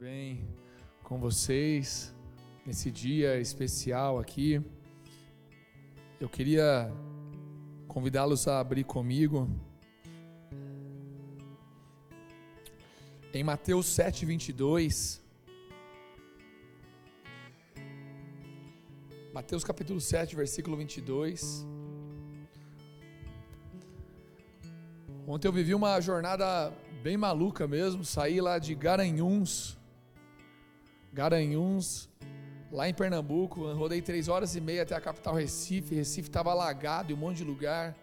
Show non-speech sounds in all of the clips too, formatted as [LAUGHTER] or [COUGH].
bem com vocês nesse dia especial aqui. Eu queria convidá-los a abrir comigo em Mateus 7, 22. Mateus capítulo 7, versículo 22. Ontem eu vivi uma jornada bem maluca mesmo, saí lá de Garanhuns, Garanhuns, lá em Pernambuco, rodei três horas e meia até a capital Recife, Recife estava alagado em um monte de lugar,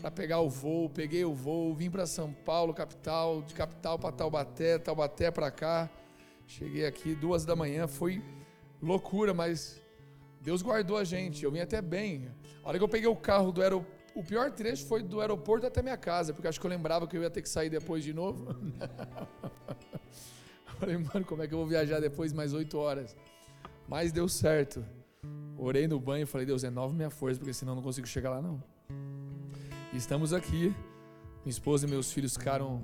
para pegar o voo, peguei o voo, vim para São Paulo, capital, de capital para Taubaté, Taubaté para cá, cheguei aqui duas da manhã, foi loucura, mas Deus guardou a gente, eu vim até bem, a hora que eu peguei o carro do aeroporto, o pior trecho foi do aeroporto até minha casa, porque acho que eu lembrava que eu ia ter que sair depois de novo. [LAUGHS] [LAUGHS] Falei, mano, como é que eu vou viajar depois mais oito horas? Mas deu certo. Orei no banho e falei, Deus, renova minha força, porque senão não consigo chegar lá não. E estamos aqui. Minha esposa e meus filhos ficaram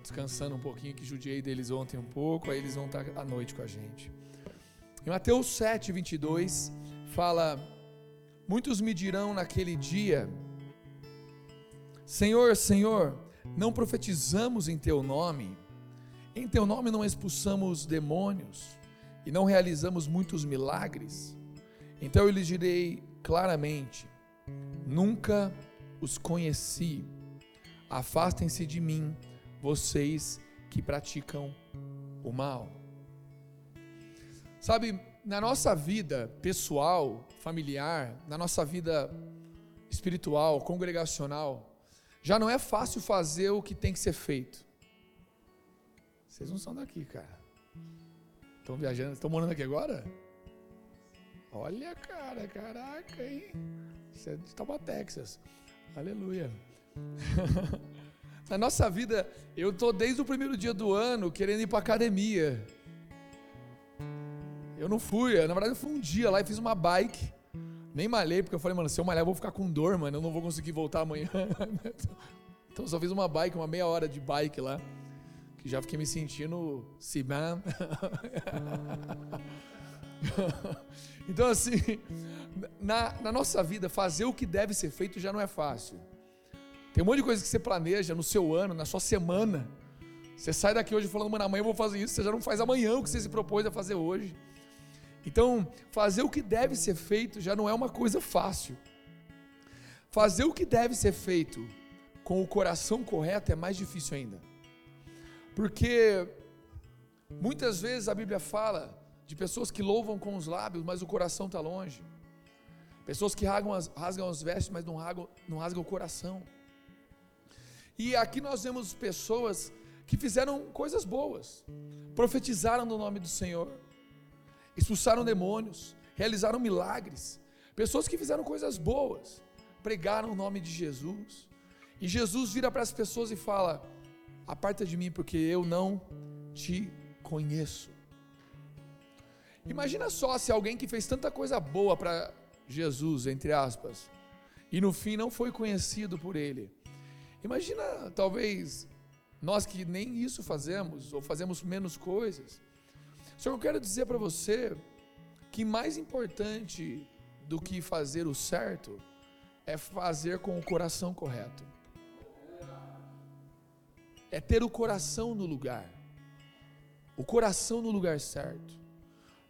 descansando um pouquinho, que judiei deles ontem um pouco, aí eles vão estar à noite com a gente. Em Mateus 7, 22, fala: Muitos me dirão naquele dia, Senhor, Senhor, não profetizamos em teu nome, em teu nome não expulsamos demônios e não realizamos muitos milagres. Então eu lhes direi claramente: nunca os conheci. Afastem-se de mim, vocês que praticam o mal. Sabe, na nossa vida pessoal, familiar, na nossa vida espiritual, congregacional, já não é fácil fazer o que tem que ser feito. Vocês não são daqui, cara. Estão viajando, estão morando aqui agora? Olha, cara, caraca, hein? Você é de Tauba, Texas. Aleluia. [LAUGHS] Na nossa vida, eu tô desde o primeiro dia do ano querendo ir para academia. Eu não fui, na verdade eu fui um dia lá e fiz uma bike. Nem malhei, porque eu falei, mano, se eu malhar eu vou ficar com dor, mano, eu não vou conseguir voltar amanhã. [LAUGHS] então só fiz uma bike, uma meia hora de bike lá, que já fiquei me sentindo Siman. [LAUGHS] então assim, na, na nossa vida, fazer o que deve ser feito já não é fácil. Tem um monte de coisa que você planeja no seu ano, na sua semana. Você sai daqui hoje falando, mano, amanhã eu vou fazer isso, você já não faz amanhã o que você se propôs a fazer hoje. Então, fazer o que deve ser feito já não é uma coisa fácil. Fazer o que deve ser feito com o coração correto é mais difícil ainda. Porque muitas vezes a Bíblia fala de pessoas que louvam com os lábios, mas o coração está longe. Pessoas que rasgam as, rasgam as vestes, mas não rasgam, não rasgam o coração. E aqui nós vemos pessoas que fizeram coisas boas, profetizaram no nome do Senhor, expulsaram demônios, realizaram milagres, pessoas que fizeram coisas boas, pregaram o nome de Jesus. E Jesus vira para as pessoas e fala: Aparta de mim, porque eu não te conheço. Imagina só se alguém que fez tanta coisa boa para Jesus, entre aspas, e no fim não foi conhecido por ele. Imagina, talvez, nós que nem isso fazemos, ou fazemos menos coisas, só que eu quero dizer para você que mais importante do que fazer o certo é fazer com o coração correto. É ter o coração no lugar. O coração no lugar certo.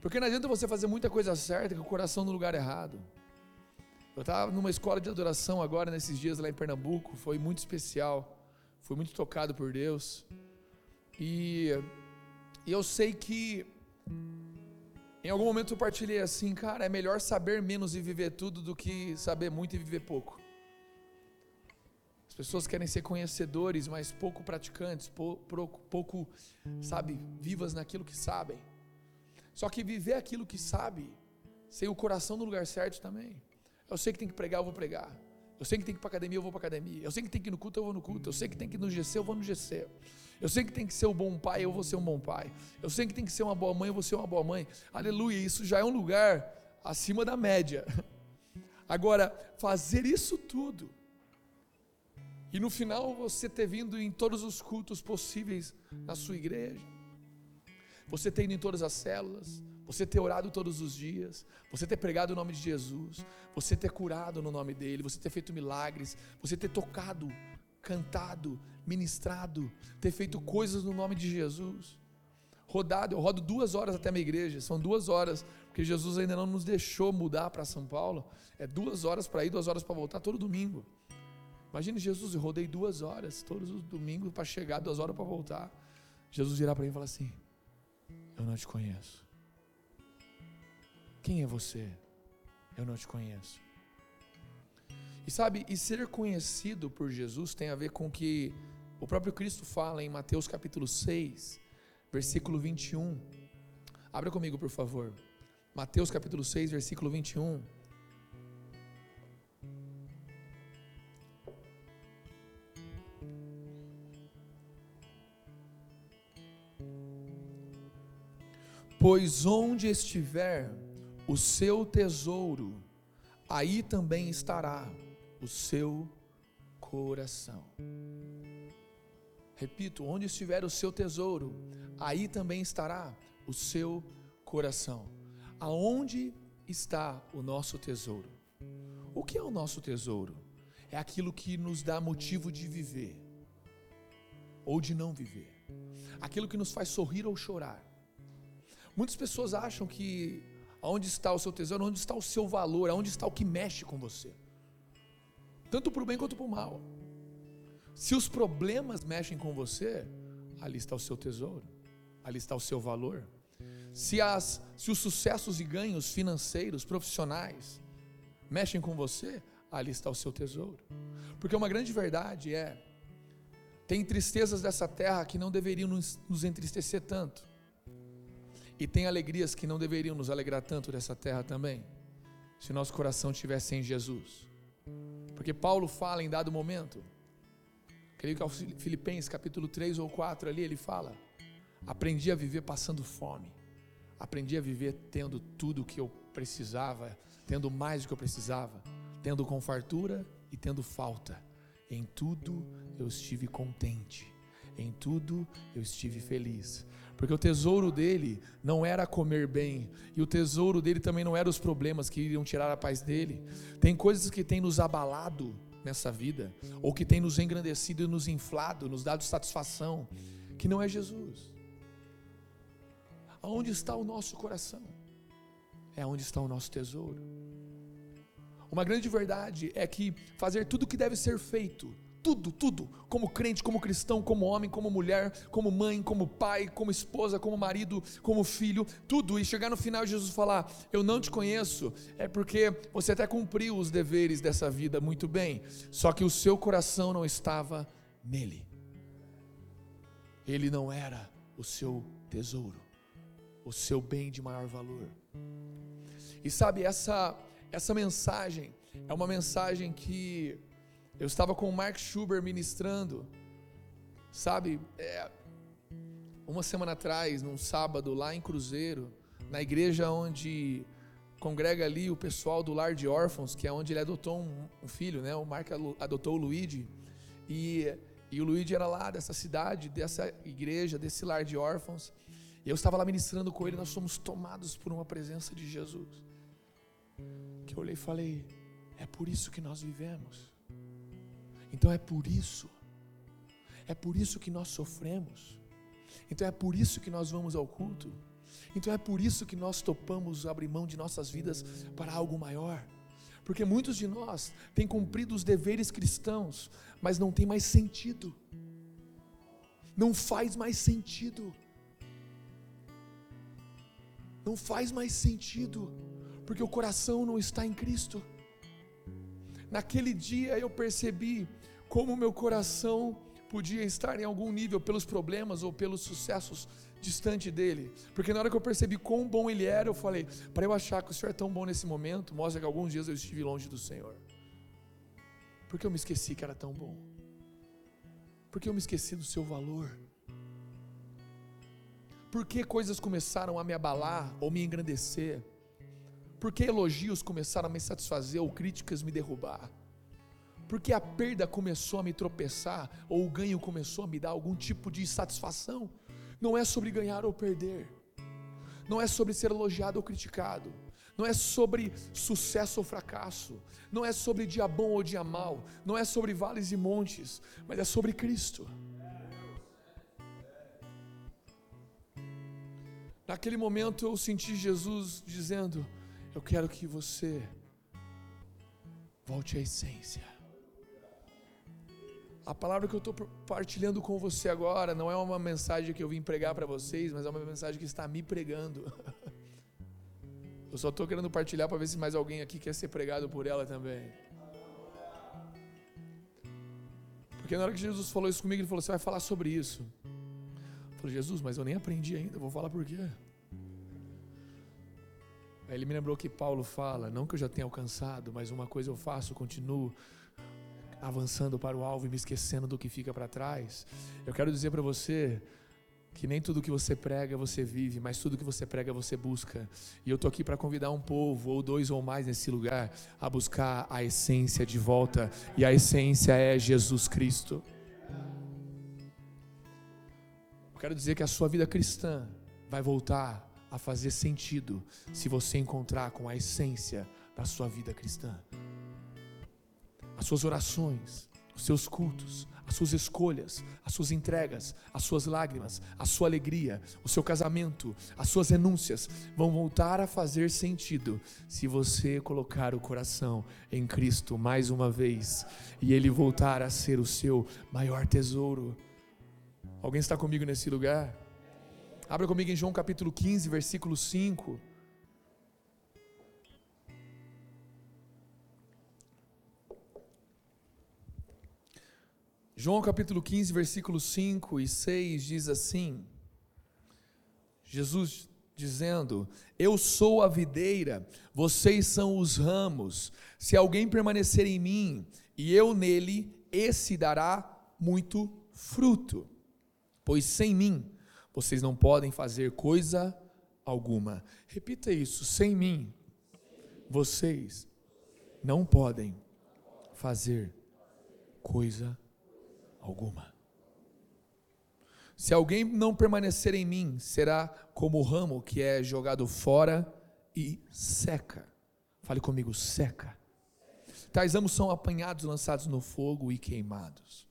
Porque não adianta você fazer muita coisa certa com o coração no lugar errado. Eu estava numa escola de adoração agora, nesses dias lá em Pernambuco, foi muito especial, fui muito tocado por Deus. E, e eu sei que em algum momento eu partilhei assim, cara, é melhor saber menos e viver tudo do que saber muito e viver pouco. As pessoas querem ser conhecedores, mas pouco praticantes, pouco, pouco, sabe, vivas naquilo que sabem. Só que viver aquilo que sabe, sem o coração no lugar certo também. Eu sei que tem que pregar, eu vou pregar. Eu sei que tem que ir para academia, eu vou para academia. Eu sei que tem que ir no culto, eu vou no culto. Eu sei que tem que ir no GC, eu vou no GC. Eu sei que tem que ser um bom pai, eu vou ser um bom pai. Eu sei que tem que ser uma boa mãe, eu vou ser uma boa mãe. Aleluia, isso já é um lugar acima da média. [LAUGHS] Agora, fazer isso tudo, e no final você ter vindo em todos os cultos possíveis na sua igreja, você ter ido em todas as células, você ter orado todos os dias, você ter pregado o nome de Jesus, você ter curado no nome dele, você ter feito milagres, você ter tocado, cantado, ministrado, ter feito coisas no nome de Jesus. Rodado, eu rodo duas horas até a minha igreja, são duas horas, porque Jesus ainda não nos deixou mudar para São Paulo. É duas horas para ir, duas horas para voltar, todo domingo. Imagine Jesus, eu rodei duas horas, todos os domingos para chegar, duas horas para voltar. Jesus virar para mim e falar assim: Eu não te conheço. Quem é você? Eu não te conheço. E sabe, e ser conhecido por Jesus tem a ver com que o próprio Cristo fala em Mateus capítulo 6, versículo 21. Abra comigo, por favor. Mateus capítulo 6, versículo 21. Pois onde estiver o seu tesouro, aí também estará o seu coração. Repito, onde estiver o seu tesouro, aí também estará o seu coração. Aonde está o nosso tesouro? O que é o nosso tesouro? É aquilo que nos dá motivo de viver ou de não viver. Aquilo que nos faz sorrir ou chorar. Muitas pessoas acham que Aonde está o seu tesouro? Onde está o seu valor? Aonde está o que mexe com você? Tanto para o bem quanto para o mal. Se os problemas mexem com você, ali está o seu tesouro, ali está o seu valor. Se, as, se os sucessos e ganhos financeiros, profissionais, mexem com você, ali está o seu tesouro. Porque uma grande verdade é: tem tristezas dessa terra que não deveriam nos, nos entristecer tanto. E tem alegrias que não deveriam nos alegrar tanto dessa terra também, se nosso coração estivesse em Jesus. Porque Paulo fala em dado momento, creio que é o Filipenses capítulo 3 ou 4 ali, ele fala: Aprendi a viver passando fome, aprendi a viver tendo tudo o que eu precisava, tendo mais do que eu precisava, tendo com fartura e tendo falta. Em tudo eu estive contente, em tudo eu estive feliz porque o tesouro dele não era comer bem, e o tesouro dele também não eram os problemas que iriam tirar a paz dele. Tem coisas que têm nos abalado nessa vida, ou que têm nos engrandecido e nos inflado, nos dado satisfação, que não é Jesus. Aonde está o nosso coração? É onde está o nosso tesouro. Uma grande verdade é que fazer tudo o que deve ser feito tudo, tudo, como crente, como cristão, como homem, como mulher, como mãe, como pai, como esposa, como marido, como filho, tudo, e chegar no final Jesus falar: Eu não te conheço, é porque você até cumpriu os deveres dessa vida muito bem, só que o seu coração não estava nele, ele não era o seu tesouro, o seu bem de maior valor. E sabe, essa, essa mensagem é uma mensagem que eu estava com o Mark Schuber ministrando, sabe, é, uma semana atrás, num sábado, lá em Cruzeiro, na igreja onde congrega ali o pessoal do lar de órfãos, que é onde ele adotou um, um filho, né? O Mark adotou o Luigi. E, e o Luigi era lá dessa cidade, dessa igreja, desse lar de órfãos. E eu estava lá ministrando com ele, nós somos tomados por uma presença de Jesus. Que eu olhei e falei: é por isso que nós vivemos. Então é por isso, é por isso que nós sofremos, então é por isso que nós vamos ao culto, então é por isso que nós topamos abrir mão de nossas vidas para algo maior, porque muitos de nós têm cumprido os deveres cristãos, mas não tem mais sentido, não faz mais sentido, não faz mais sentido, porque o coração não está em Cristo. Naquele dia eu percebi como meu coração podia estar em algum nível pelos problemas ou pelos sucessos distante dele. Porque na hora que eu percebi quão bom ele era, eu falei: para eu achar que o Senhor é tão bom nesse momento, mostra que alguns dias eu estive longe do Senhor. Porque eu me esqueci que era tão bom. Porque eu me esqueci do seu valor. Porque coisas começaram a me abalar ou me engrandecer. Porque elogios começaram a me satisfazer ou críticas me derrubar porque a perda começou a me tropeçar, ou o ganho começou a me dar algum tipo de satisfação. Não é sobre ganhar ou perder, não é sobre ser elogiado ou criticado, não é sobre sucesso ou fracasso, não é sobre dia bom ou dia mal, não é sobre vales e montes, mas é sobre Cristo. Naquele momento eu senti Jesus dizendo: Eu quero que você volte à essência. A palavra que eu estou partilhando com você agora não é uma mensagem que eu vim pregar para vocês, mas é uma mensagem que está me pregando. [LAUGHS] Eu só estou querendo partilhar para ver se mais alguém aqui quer ser pregado por ela também. Porque na hora que Jesus falou isso comigo, ele falou: Você vai falar sobre isso. Eu falei: Jesus, mas eu nem aprendi ainda, vou falar por quê? Aí ele me lembrou que Paulo fala: Não que eu já tenha alcançado, mas uma coisa eu faço, continuo avançando para o alvo e me esquecendo do que fica para trás. Eu quero dizer para você que nem tudo que você prega você vive, mas tudo que você prega você busca. E eu tô aqui para convidar um povo ou dois ou mais nesse lugar a buscar a essência de volta, e a essência é Jesus Cristo. Eu quero dizer que a sua vida cristã vai voltar a fazer sentido se você encontrar com a essência da sua vida cristã. As suas orações, os seus cultos, as suas escolhas, as suas entregas, as suas lágrimas, a sua alegria, o seu casamento, as suas renúncias vão voltar a fazer sentido se você colocar o coração em Cristo mais uma vez e ele voltar a ser o seu maior tesouro. Alguém está comigo nesse lugar? Abra comigo em João capítulo 15, versículo 5. João capítulo 15, versículos 5 e 6 diz assim: Jesus dizendo: Eu sou a videira, vocês são os ramos. Se alguém permanecer em mim e eu nele, esse dará muito fruto. Pois sem mim vocês não podem fazer coisa alguma. Repita isso: sem mim vocês não podem fazer coisa alguma alguma. Se alguém não permanecer em mim, será como o ramo que é jogado fora e seca. Fale comigo, seca. Tais ramos são apanhados, lançados no fogo e queimados.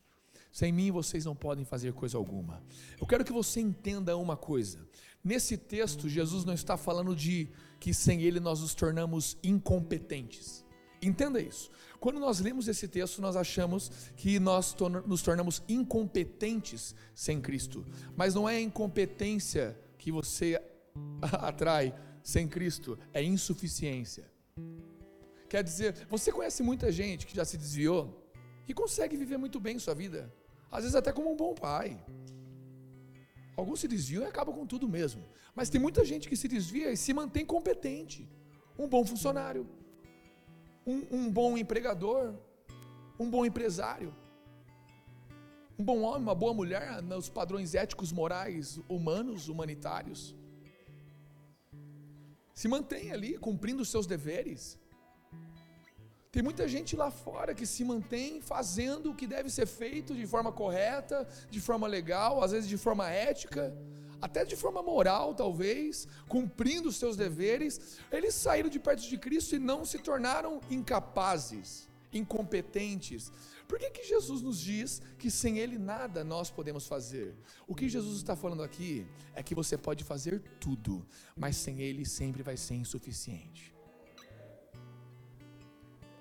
Sem mim vocês não podem fazer coisa alguma. Eu quero que você entenda uma coisa. Nesse texto, Jesus não está falando de que sem Ele nós nos tornamos incompetentes. Entenda isso. Quando nós lemos esse texto, nós achamos que nós nos tornamos incompetentes sem Cristo. Mas não é a incompetência que você [LAUGHS] atrai sem Cristo, é insuficiência. Quer dizer, você conhece muita gente que já se desviou e consegue viver muito bem sua vida, às vezes até como um bom pai. Alguns se desviam e acabam com tudo mesmo. Mas tem muita gente que se desvia e se mantém competente. Um bom funcionário, um, um bom empregador, um bom empresário, um bom homem, uma boa mulher nos padrões éticos, morais, humanos, humanitários. Se mantém ali cumprindo os seus deveres. Tem muita gente lá fora que se mantém fazendo o que deve ser feito de forma correta, de forma legal, às vezes de forma ética, até de forma moral, talvez, cumprindo os seus deveres, eles saíram de perto de Cristo e não se tornaram incapazes, incompetentes. Por que, que Jesus nos diz que sem Ele nada nós podemos fazer? O que Jesus está falando aqui é que você pode fazer tudo, mas sem Ele sempre vai ser insuficiente.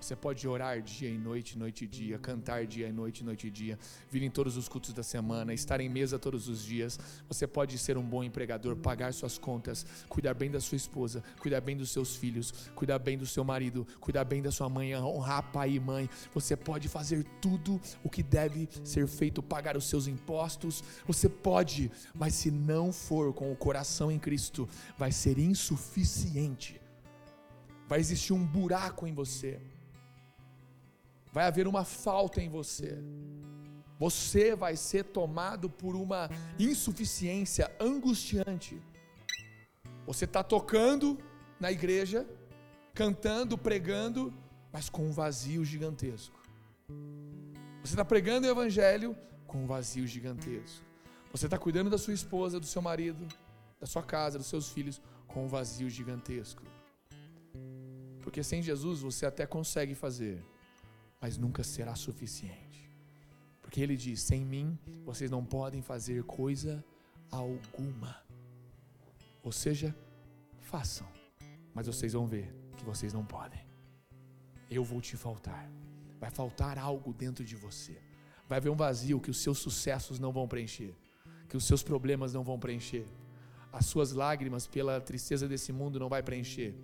Você pode orar dia e noite, noite e dia, cantar dia e noite, noite e dia, vir em todos os cultos da semana, estar em mesa todos os dias. Você pode ser um bom empregador, pagar suas contas, cuidar bem da sua esposa, cuidar bem dos seus filhos, cuidar bem do seu marido, cuidar bem da sua mãe, honrar pai e mãe. Você pode fazer tudo o que deve ser feito, pagar os seus impostos. Você pode, mas se não for com o coração em Cristo, vai ser insuficiente. Vai existir um buraco em você vai haver uma falta em você. Você vai ser tomado por uma insuficiência angustiante. Você está tocando na igreja, cantando, pregando, mas com um vazio gigantesco. Você está pregando o evangelho com um vazio gigantesco. Você está cuidando da sua esposa, do seu marido, da sua casa, dos seus filhos, com um vazio gigantesco. Porque sem Jesus você até consegue fazer, mas nunca será suficiente. Porque ele diz: sem mim vocês não podem fazer coisa alguma. Ou seja, façam, mas vocês vão ver que vocês não podem. Eu vou te faltar. Vai faltar algo dentro de você. Vai haver um vazio que os seus sucessos não vão preencher, que os seus problemas não vão preencher, as suas lágrimas pela tristeza desse mundo não vai preencher,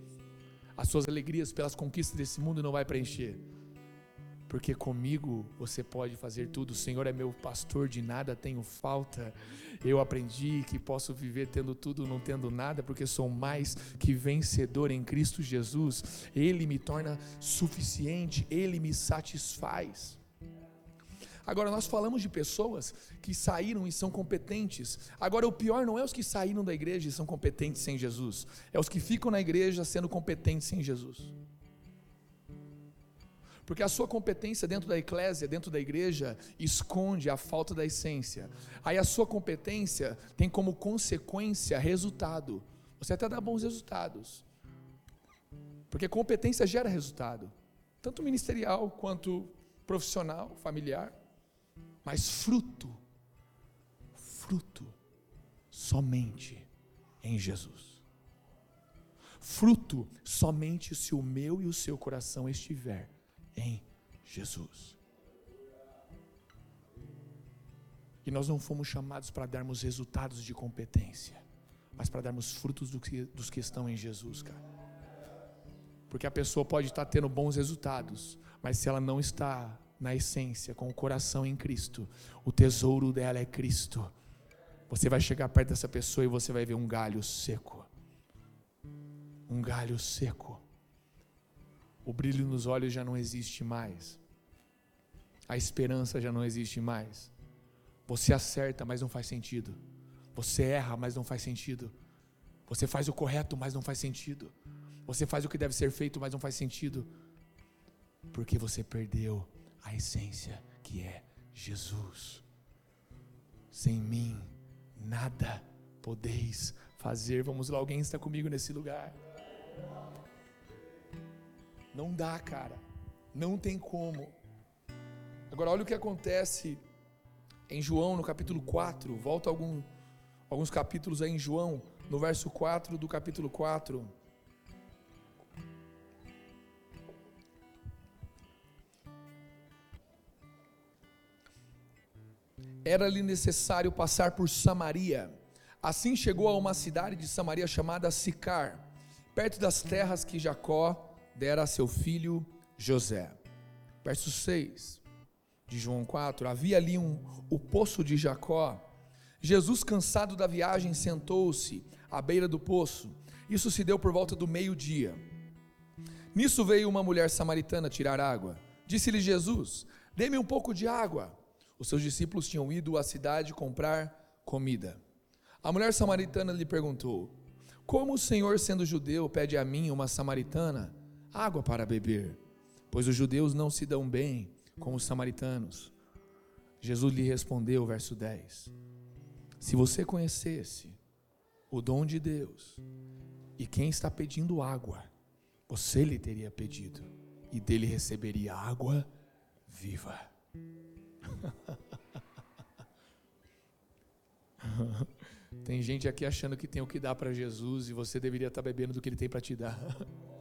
as suas alegrias pelas conquistas desse mundo não vai preencher porque comigo você pode fazer tudo. O Senhor é meu pastor, de nada tenho falta. Eu aprendi que posso viver tendo tudo, não tendo nada, porque sou mais que vencedor em Cristo Jesus. Ele me torna suficiente, ele me satisfaz. Agora, nós falamos de pessoas que saíram e são competentes. Agora, o pior não é os que saíram da igreja e são competentes sem Jesus, é os que ficam na igreja sendo competentes sem Jesus. Porque a sua competência dentro da eclésia, dentro da igreja, esconde a falta da essência. Aí a sua competência tem como consequência resultado. Você até dá bons resultados. Porque competência gera resultado, tanto ministerial quanto profissional, familiar. Mas fruto, fruto, somente em Jesus. Fruto somente se o meu e o seu coração estiver em Jesus. E nós não fomos chamados para darmos resultados de competência, mas para darmos frutos do que, dos que estão em Jesus, cara. Porque a pessoa pode estar tendo bons resultados, mas se ela não está na essência, com o coração em Cristo, o tesouro dela é Cristo. Você vai chegar perto dessa pessoa e você vai ver um galho seco. Um galho seco o brilho nos olhos já não existe mais. A esperança já não existe mais. Você acerta, mas não faz sentido. Você erra, mas não faz sentido. Você faz o correto, mas não faz sentido. Você faz o que deve ser feito, mas não faz sentido. Porque você perdeu a essência que é Jesus. Sem mim, nada podeis fazer. Vamos lá, alguém está comigo nesse lugar. Não dá, cara. Não tem como. Agora, olha o que acontece em João, no capítulo 4. Volta algum, alguns capítulos aí em João, no verso 4 do capítulo 4. Era-lhe necessário passar por Samaria. Assim chegou a uma cidade de Samaria chamada Sicar, perto das terras que Jacó dera a seu filho José. Verso 6 de João 4: Havia ali um, o poço de Jacó. Jesus, cansado da viagem, sentou-se à beira do poço. Isso se deu por volta do meio-dia. Nisso veio uma mulher samaritana tirar água. Disse-lhe Jesus: Dê-me um pouco de água. Os seus discípulos tinham ido à cidade comprar comida. A mulher samaritana lhe perguntou: Como o Senhor, sendo judeu, pede a mim, uma samaritana, água para beber, pois os judeus não se dão bem com os samaritanos. Jesus lhe respondeu, verso 10: Se você conhecesse o dom de Deus e quem está pedindo água, você lhe teria pedido e dele receberia água viva. [LAUGHS] Tem gente aqui achando que tem o que dar para Jesus e você deveria estar bebendo do que ele tem para te dar. [LAUGHS]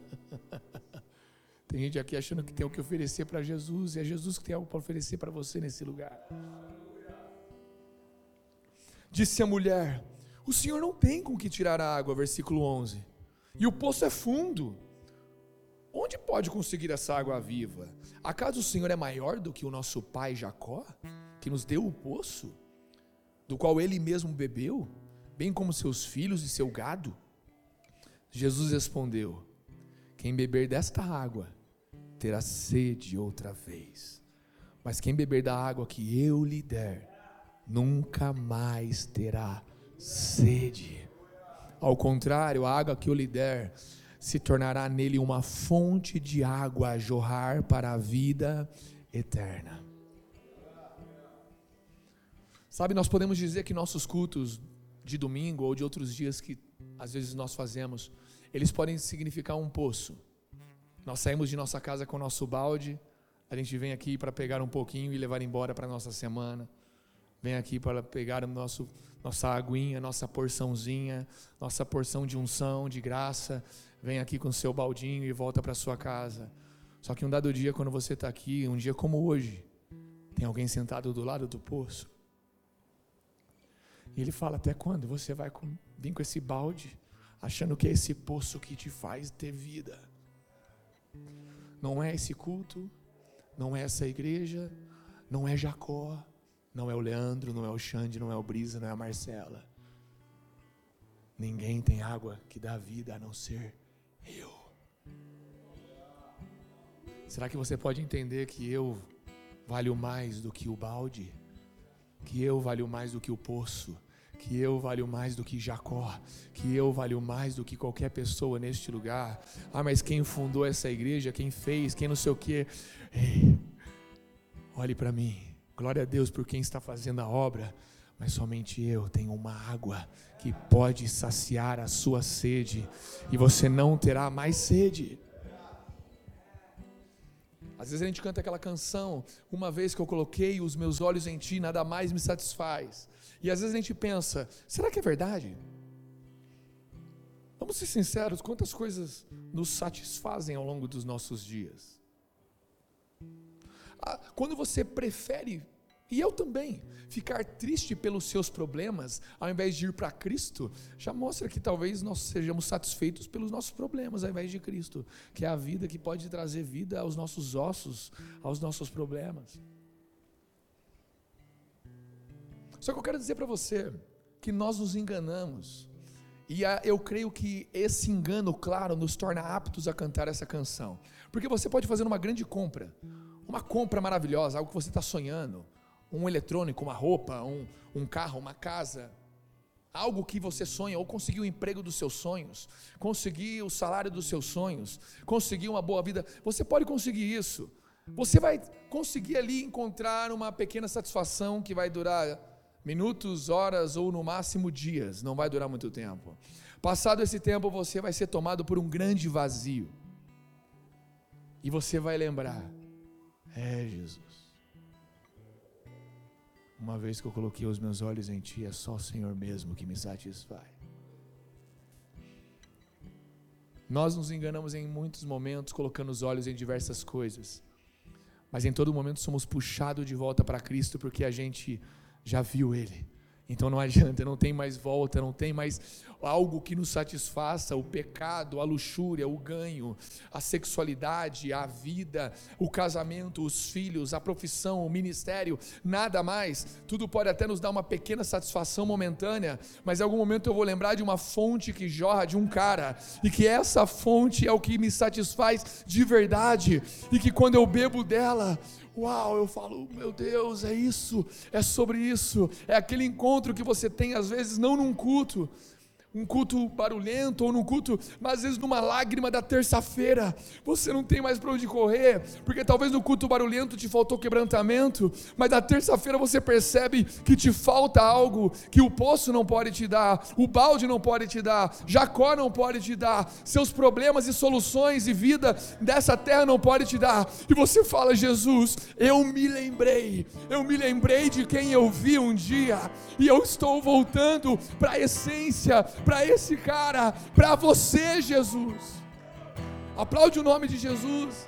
[LAUGHS] Tem gente aqui achando que tem o que oferecer para Jesus, e é Jesus que tem algo para oferecer para você nesse lugar. Disse a mulher: O Senhor não tem com que tirar a água, versículo 11. E o poço é fundo. Onde pode conseguir essa água viva? Acaso o Senhor é maior do que o nosso pai Jacó, que nos deu o poço, do qual ele mesmo bebeu, bem como seus filhos e seu gado? Jesus respondeu: quem beber desta água terá sede outra vez. Mas quem beber da água que eu lhe der, nunca mais terá sede. Ao contrário, a água que eu lhe der se tornará nele uma fonte de água a jorrar para a vida eterna. Sabe, nós podemos dizer que nossos cultos de domingo ou de outros dias que às vezes nós fazemos, eles podem significar um poço. Nós saímos de nossa casa com o nosso balde, a gente vem aqui para pegar um pouquinho e levar embora para a nossa semana. Vem aqui para pegar o nosso, nossa aguinha, nossa porçãozinha, nossa porção de unção, de graça. Vem aqui com o seu baldinho e volta para sua casa. Só que um dado dia, quando você está aqui, um dia como hoje, tem alguém sentado do lado do poço. E ele fala: Até quando você vai vir com esse balde, achando que é esse poço que te faz ter vida? Não é esse culto, não é essa igreja, não é Jacó, não é o Leandro, não é o Xande, não é o Brisa, não é a Marcela. Ninguém tem água que dá vida a não ser eu. Será que você pode entender que eu valho mais do que o balde? Que eu valho mais do que o poço? Que eu valho mais do que Jacó? Que eu valho mais do que qualquer pessoa neste lugar? Ah, mas quem fundou essa igreja? Quem fez? Quem não sei o quê? Ei, olhe para mim. Glória a Deus por quem está fazendo a obra, mas somente eu tenho uma água que pode saciar a sua sede e você não terá mais sede. Às vezes a gente canta aquela canção, uma vez que eu coloquei os meus olhos em ti, nada mais me satisfaz. E às vezes a gente pensa, será que é verdade? Vamos ser sinceros, quantas coisas nos satisfazem ao longo dos nossos dias? Ah, quando você prefere, e eu também, ficar triste pelos seus problemas, ao invés de ir para Cristo, já mostra que talvez nós sejamos satisfeitos pelos nossos problemas, ao invés de Cristo, que é a vida que pode trazer vida aos nossos ossos, aos nossos problemas. Só que eu quero dizer para você que nós nos enganamos. E eu creio que esse engano, claro, nos torna aptos a cantar essa canção. Porque você pode fazer uma grande compra, uma compra maravilhosa, algo que você está sonhando, um eletrônico, uma roupa, um, um carro, uma casa, algo que você sonha, ou conseguir o emprego dos seus sonhos, conseguir o salário dos seus sonhos, conseguir uma boa vida, você pode conseguir isso. Você vai conseguir ali encontrar uma pequena satisfação que vai durar minutos, horas ou no máximo dias, não vai durar muito tempo. Passado esse tempo, você vai ser tomado por um grande vazio. E você vai lembrar é, Jesus. Uma vez que eu coloquei os meus olhos em Ti, é só o Senhor mesmo que me satisfaz. Nós nos enganamos em muitos momentos, colocando os olhos em diversas coisas, mas em todo momento somos puxados de volta para Cristo, porque a gente já viu Ele, então não [LAUGHS] adianta, não tem mais volta, não tem mais algo que nos satisfaça, o pecado, a luxúria, o ganho, a sexualidade, a vida, o casamento, os filhos, a profissão, o ministério, nada mais. Tudo pode até nos dar uma pequena satisfação momentânea, mas em algum momento eu vou lembrar de uma fonte que jorra de um cara, e que essa fonte é o que me satisfaz de verdade, e que quando eu bebo dela, Uau, eu falo, meu Deus, é isso, é sobre isso, é aquele encontro que você tem às vezes não num culto, um culto barulhento ou num culto, mas às vezes numa lágrima da terça-feira, você não tem mais para onde correr, porque talvez no culto barulhento te faltou quebrantamento, mas na terça-feira você percebe que te falta algo que o poço não pode te dar, o balde não pode te dar, Jacó não pode te dar, seus problemas e soluções e vida dessa terra não pode te dar, e você fala: Jesus, eu me lembrei, eu me lembrei de quem eu vi um dia, e eu estou voltando para a essência para esse cara, para você, Jesus. Aplaude o nome de Jesus.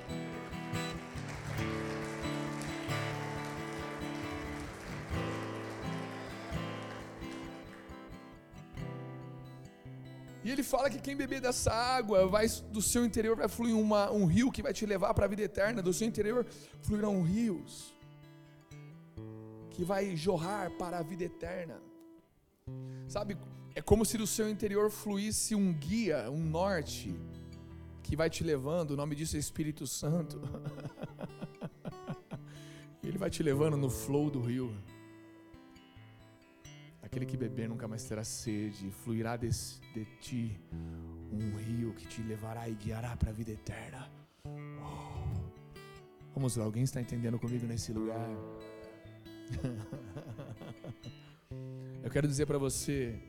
E ele fala que quem beber dessa água, vai, do seu interior vai fluir uma, um rio que vai te levar para a vida eterna. Do seu interior fluirão rios que vai jorrar para a vida eterna. Sabe, é como se do seu interior fluísse um guia, um norte, que vai te levando, o nome disso é Espírito Santo. [LAUGHS] Ele vai te levando no flow do rio. Aquele que beber nunca mais terá sede, fluirá de, de ti um rio que te levará e guiará para a vida eterna. Oh. Vamos lá, alguém está entendendo comigo nesse lugar? [LAUGHS] Eu quero dizer para você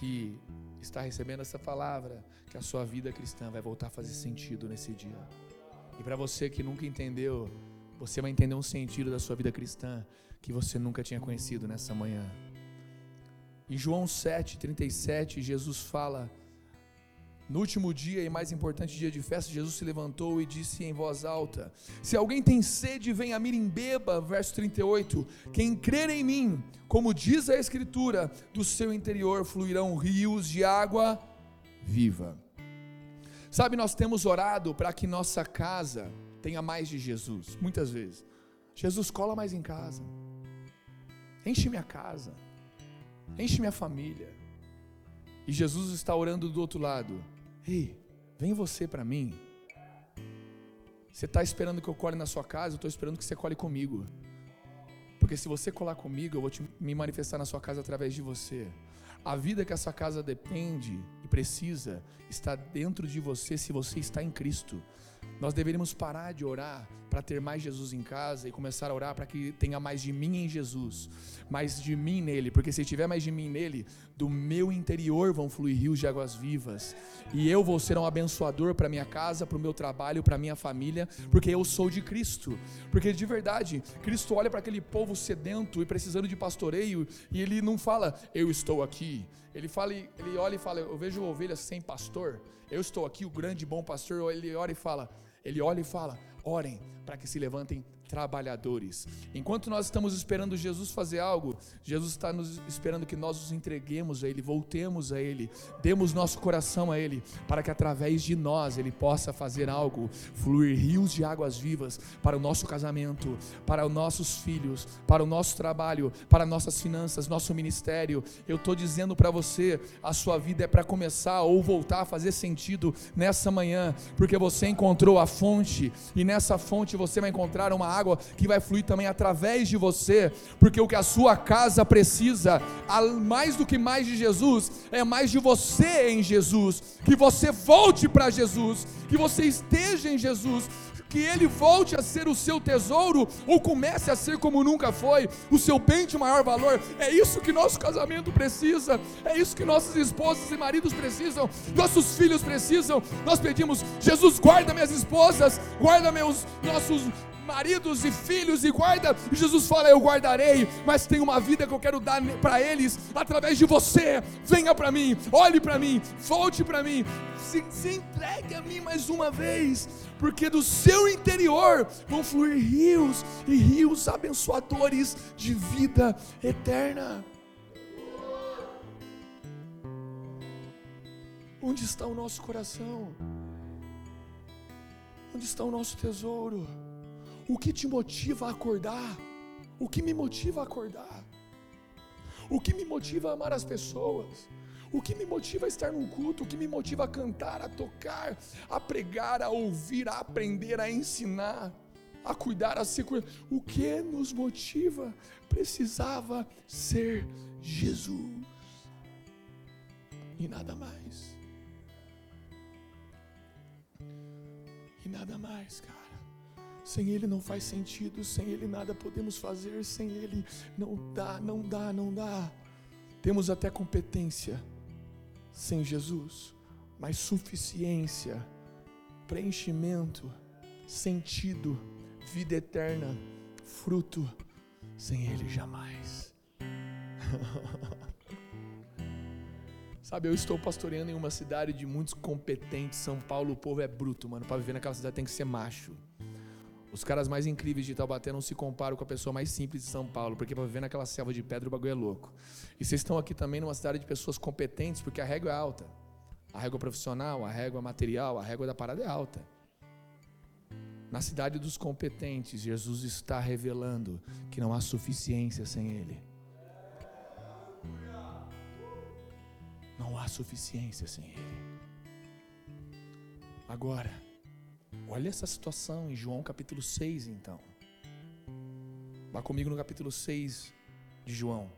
que está recebendo essa palavra, que a sua vida cristã vai voltar a fazer sentido nesse dia. E para você que nunca entendeu, você vai entender um sentido da sua vida cristã que você nunca tinha conhecido nessa manhã. Em João 7:37, Jesus fala no último dia e mais importante dia de festa, Jesus se levantou e disse em voz alta: Se alguém tem sede, venha a mim e beba. Verso 38. Quem crer em mim, como diz a Escritura, do seu interior fluirão rios de água viva. Sabe, nós temos orado para que nossa casa tenha mais de Jesus, muitas vezes. Jesus cola mais em casa. Enche minha casa. Enche minha família. E Jesus está orando do outro lado. Ei, vem você para mim. Você está esperando que eu cole na sua casa, eu estou esperando que você cole comigo. Porque se você colar comigo, eu vou te, me manifestar na sua casa através de você. A vida que essa casa depende e precisa está dentro de você se você está em Cristo. Nós deveríamos parar de orar para ter mais Jesus em casa e começar a orar para que tenha mais de mim em Jesus, mais de mim nele, porque se tiver mais de mim nele, do meu interior vão fluir rios de águas vivas, e eu vou ser um abençoador para minha casa, para o meu trabalho, para minha família, porque eu sou de Cristo. Porque de verdade, Cristo olha para aquele povo sedento e precisando de pastoreio, e ele não fala, eu estou aqui. Ele fala, ele olha e fala, eu vejo ovelhas sem pastor. Eu estou aqui, o grande bom pastor. Ele olha e fala, ele olha e fala: orem para que se levantem trabalhadores. Enquanto nós estamos esperando Jesus fazer algo, Jesus está nos esperando que nós nos entreguemos a Ele, voltemos a Ele, demos nosso coração a Ele, para que através de nós Ele possa fazer algo, fluir rios de águas vivas para o nosso casamento, para os nossos filhos, para o nosso trabalho, para nossas finanças, nosso ministério. Eu estou dizendo para você, a sua vida é para começar ou voltar a fazer sentido nessa manhã, porque você encontrou a fonte e nessa fonte você vai encontrar uma água água que vai fluir também através de você, porque o que a sua casa precisa, mais do que mais de Jesus, é mais de você em Jesus, que você volte para Jesus, que você esteja em Jesus, que ele volte a ser o seu tesouro, ou comece a ser como nunca foi, o seu bem de maior valor. É isso que nosso casamento precisa, é isso que nossas esposas e maridos precisam, nossos filhos precisam. Nós pedimos, Jesus, guarda minhas esposas, guarda meus nossos maridos e filhos e guarda. Jesus fala: Eu guardarei, mas tem uma vida que eu quero dar para eles através de você. Venha para mim, olhe para mim, volte para mim, se, se entregue a mim mais uma vez, porque do seu interior vão fluir rios e rios abençoadores de vida eterna. Onde está o nosso coração? Onde está o nosso tesouro? O que te motiva a acordar? O que me motiva a acordar? O que me motiva a amar as pessoas? O que me motiva a estar num culto? O que me motiva a cantar, a tocar, a pregar, a ouvir, a aprender, a ensinar, a cuidar, a ser cuidado? O que nos motiva? Precisava ser Jesus e nada mais. E nada mais, cara. Sem Ele não faz sentido, sem Ele nada podemos fazer, sem Ele não dá, não dá, não dá. Temos até competência sem Jesus, mas suficiência, preenchimento, sentido, vida eterna, fruto, sem Ele jamais. [LAUGHS] Sabe, eu estou pastoreando em uma cidade de muitos competentes. São Paulo, o povo é bruto, mano. Para viver naquela cidade tem que ser macho. Os caras mais incríveis de Taubaté não se comparam com a pessoa mais simples de São Paulo, porque para viver naquela selva de pedra o bagulho é louco. E vocês estão aqui também numa cidade de pessoas competentes, porque a régua é alta. A régua profissional, a régua material, a régua da parada é alta. Na cidade dos competentes, Jesus está revelando que não há suficiência sem Ele. Não há suficiência sem Ele. Agora, Olha essa situação em João capítulo 6, então. Vá comigo no capítulo 6 de João.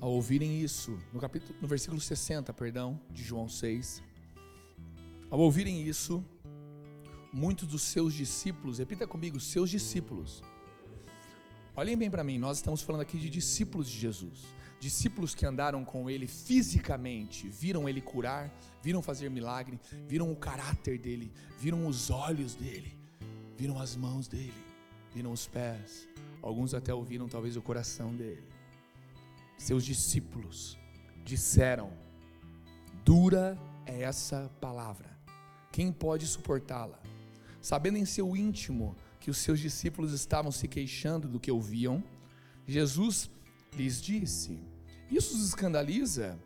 Ao ouvirem isso, no capítulo, no versículo 60, perdão, de João 6, ao ouvirem isso, muitos dos seus discípulos, repita comigo, seus discípulos. Olhem bem para mim, nós estamos falando aqui de discípulos de Jesus. Discípulos que andaram com ele fisicamente, viram ele curar, viram fazer milagre, viram o caráter dele, viram os olhos dele, viram as mãos dele, viram os pés. Alguns até ouviram talvez o coração dele. Seus discípulos disseram: Dura é essa palavra. Quem pode suportá-la? Sabendo em seu íntimo que os seus discípulos estavam se queixando do que ouviam, Jesus lhes disse: Isso os escandaliza?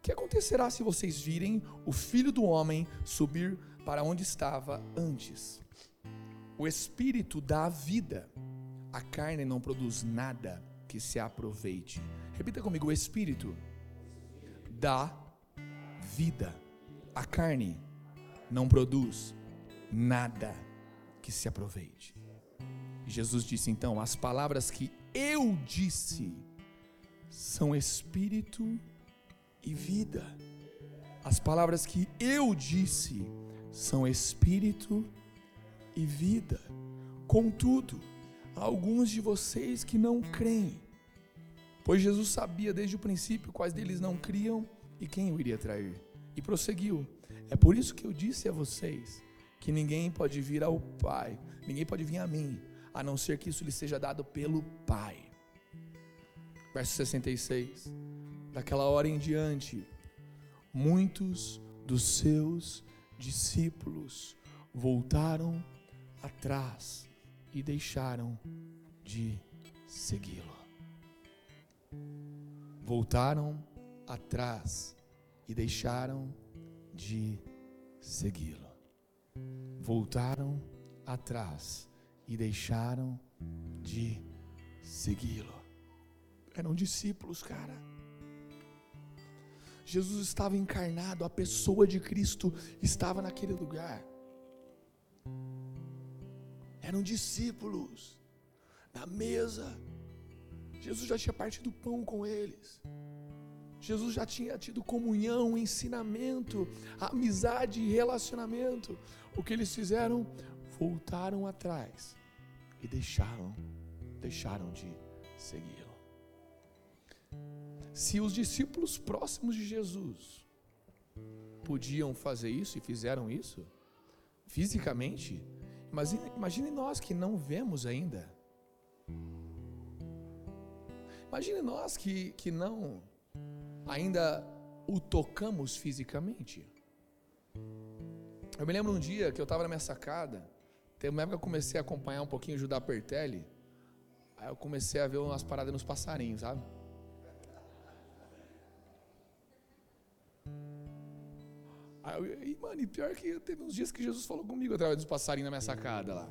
Que acontecerá se vocês virem o filho do homem subir para onde estava antes? O espírito dá vida, a carne não produz nada que se aproveite. Repita comigo: o espírito dá vida, a carne não produz nada que se aproveite. Jesus disse então: As palavras que eu disse são espírito e vida. As palavras que eu disse são espírito e vida. Contudo, há alguns de vocês que não creem. Pois Jesus sabia desde o princípio quais deles não criam e quem o iria trair. E prosseguiu: É por isso que eu disse a vocês que ninguém pode vir ao Pai, ninguém pode vir a mim, a não ser que isso lhe seja dado pelo Pai. Verso 66. Daquela hora em diante, muitos dos seus discípulos voltaram atrás e deixaram de segui-lo. Voltaram atrás e deixaram de segui-lo voltaram atrás e deixaram de segui-lo. Eram discípulos, cara. Jesus estava encarnado, a pessoa de Cristo estava naquele lugar. Eram discípulos na mesa. Jesus já tinha partido pão com eles. Jesus já tinha tido comunhão, ensinamento, amizade e relacionamento. O que eles fizeram? Voltaram atrás e deixaram, deixaram de segui-lo. Se os discípulos próximos de Jesus podiam fazer isso e fizeram isso, fisicamente, imagine, imagine nós que não vemos ainda. Imagine nós que, que não ainda o tocamos fisicamente. Eu me lembro um dia que eu estava na minha sacada, tem uma época que eu comecei a acompanhar um pouquinho o Judá Pertelli, aí eu comecei a ver umas paradas nos passarinhos, sabe? Aí eu, e, mano, e pior que teve uns dias que Jesus falou comigo através dos passarinhos na minha sacada lá.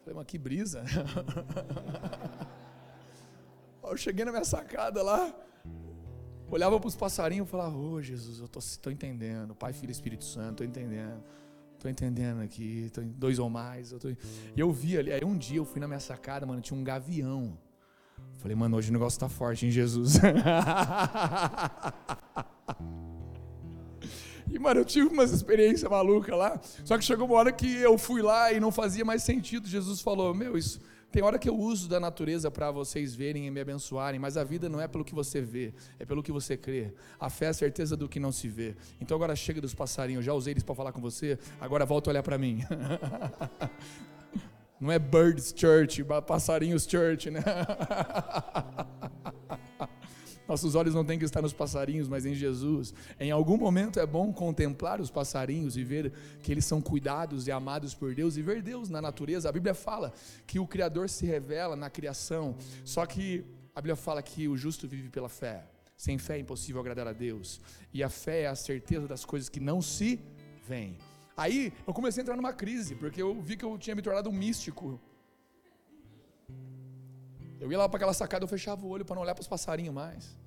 Falei, mas que brisa. [LAUGHS] eu cheguei na minha sacada lá, olhava para os passarinhos e falava: Ô oh, Jesus, eu estou entendendo. Pai, Filho Espírito Santo, estou entendendo. Estou entendendo aqui, tô, dois ou mais. Eu tô... E eu vi ali, aí um dia eu fui na minha sacada, mano, tinha um gavião. Falei, mano, hoje o negócio está forte, hein, Jesus? [LAUGHS] E, mano, eu tive umas experiências malucas lá. Só que chegou uma hora que eu fui lá e não fazia mais sentido. Jesus falou: Meu, isso tem hora que eu uso da natureza para vocês verem e me abençoarem, mas a vida não é pelo que você vê, é pelo que você crê. A fé é a certeza do que não se vê. Então agora chega dos passarinhos, já usei eles para falar com você, agora volta a olhar para mim. [LAUGHS] Não é Birds Church, Passarinhos Church, né? [LAUGHS] Nossos olhos não têm que estar nos passarinhos, mas em Jesus. Em algum momento é bom contemplar os passarinhos e ver que eles são cuidados e amados por Deus e ver Deus na natureza. A Bíblia fala que o Criador se revela na criação, só que a Bíblia fala que o justo vive pela fé. Sem fé é impossível agradar a Deus. E a fé é a certeza das coisas que não se veem. Aí eu comecei a entrar numa crise, porque eu vi que eu tinha me tornado um místico. Eu ia lá para aquela sacada, eu fechava o olho para não olhar para os passarinhos mais.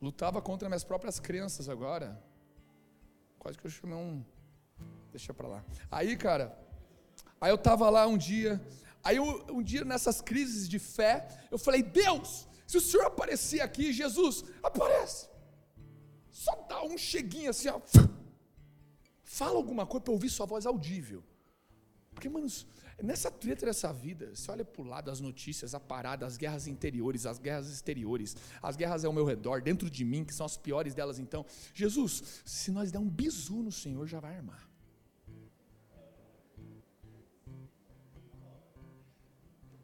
Lutava contra minhas próprias crenças agora. Quase que eu chamei um. Deixa para lá. Aí, cara, aí eu tava lá um dia. Aí eu, um dia nessas crises de fé, eu falei: Deus, se o Senhor aparecer aqui, Jesus, aparece. Só dá um cheguinho assim, ó. Fala alguma coisa para ouvir sua voz audível. Porque, mano, nessa treta dessa vida, você olha para o lado as notícias, a parada, as guerras interiores, as guerras exteriores, as guerras ao meu redor, dentro de mim, que são as piores delas, então. Jesus, se nós der um bisu no Senhor, já vai armar.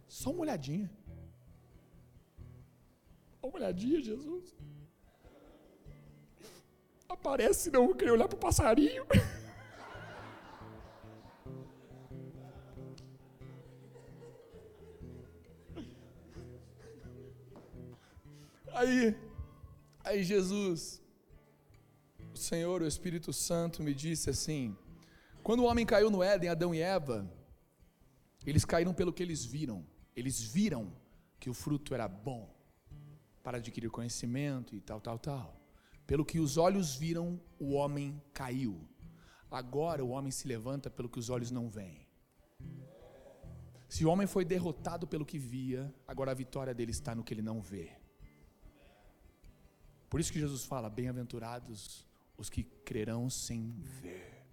Só uma olhadinha. Uma olhadinha, Jesus. Aparece, não, eu queria olhar para o passarinho. [LAUGHS] aí Jesus, o Senhor, o Espírito Santo me disse assim: quando o homem caiu no Éden, Adão e Eva, eles caíram pelo que eles viram. Eles viram que o fruto era bom para adquirir conhecimento e tal, tal, tal. Pelo que os olhos viram, o homem caiu. Agora o homem se levanta pelo que os olhos não veem. Se o homem foi derrotado pelo que via, agora a vitória dele está no que ele não vê. Por isso que Jesus fala: Bem-aventurados os que crerão sem ver.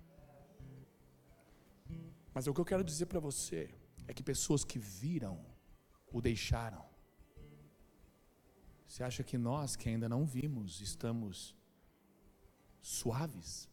Mas o que eu quero dizer para você é que pessoas que viram o deixaram. Você acha que nós que ainda não vimos estamos suaves?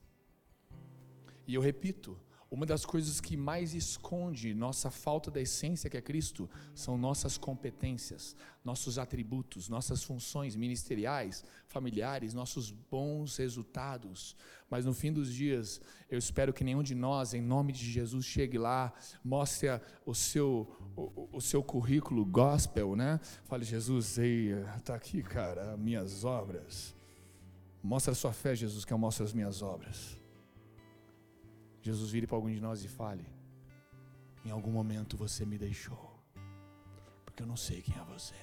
E eu repito, uma das coisas que mais esconde nossa falta da essência que é Cristo são nossas competências, nossos atributos, nossas funções ministeriais, familiares, nossos bons resultados. Mas no fim dos dias, eu espero que nenhum de nós, em nome de Jesus, chegue lá, mostre o seu, o, o seu currículo gospel, né? Fale, Jesus, ei, está aqui, cara, minhas obras. Mostra a sua fé, Jesus, que eu mostro as minhas obras. Jesus vire para algum de nós e fale: Em algum momento você me deixou, porque eu não sei quem é você.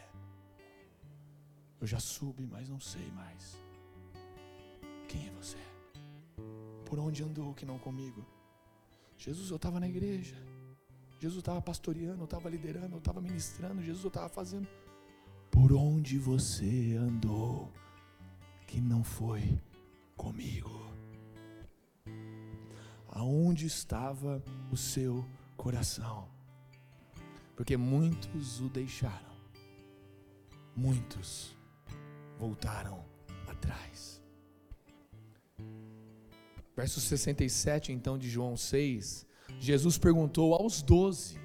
Eu já subi, mas não sei mais. Quem é você? Por onde andou que não comigo? Jesus, eu estava na igreja. Jesus estava pastoreando, eu estava liderando, eu estava ministrando. Jesus, eu estava fazendo. Por onde você andou que não foi comigo? Aonde estava o seu coração. Porque muitos o deixaram, muitos voltaram atrás. Verso 67, então, de João 6, Jesus perguntou aos doze: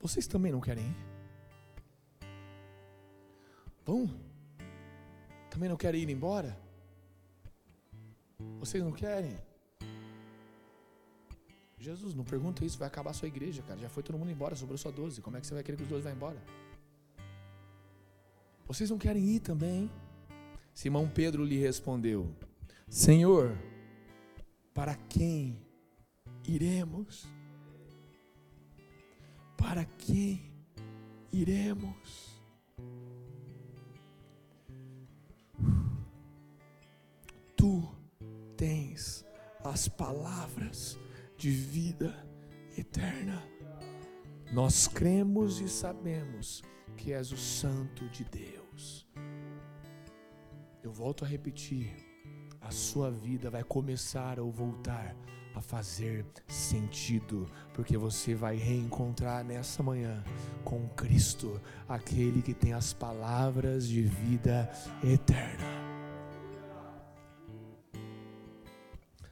Vocês também não querem ir? Vão? Também não querem ir embora? Vocês não querem? Jesus, não pergunta isso, vai acabar a sua igreja, cara. Já foi todo mundo embora, sobrou só 12. Como é que você vai querer que os 12 vá embora? Vocês não querem ir também? Simão Pedro lhe respondeu: Senhor, para quem iremos? Para quem iremos? Tu tens as palavras de vida eterna. Nós cremos e sabemos que és o Santo de Deus. Eu volto a repetir: a sua vida vai começar ou voltar a fazer sentido, porque você vai reencontrar nessa manhã com Cristo, aquele que tem as palavras de vida eterna.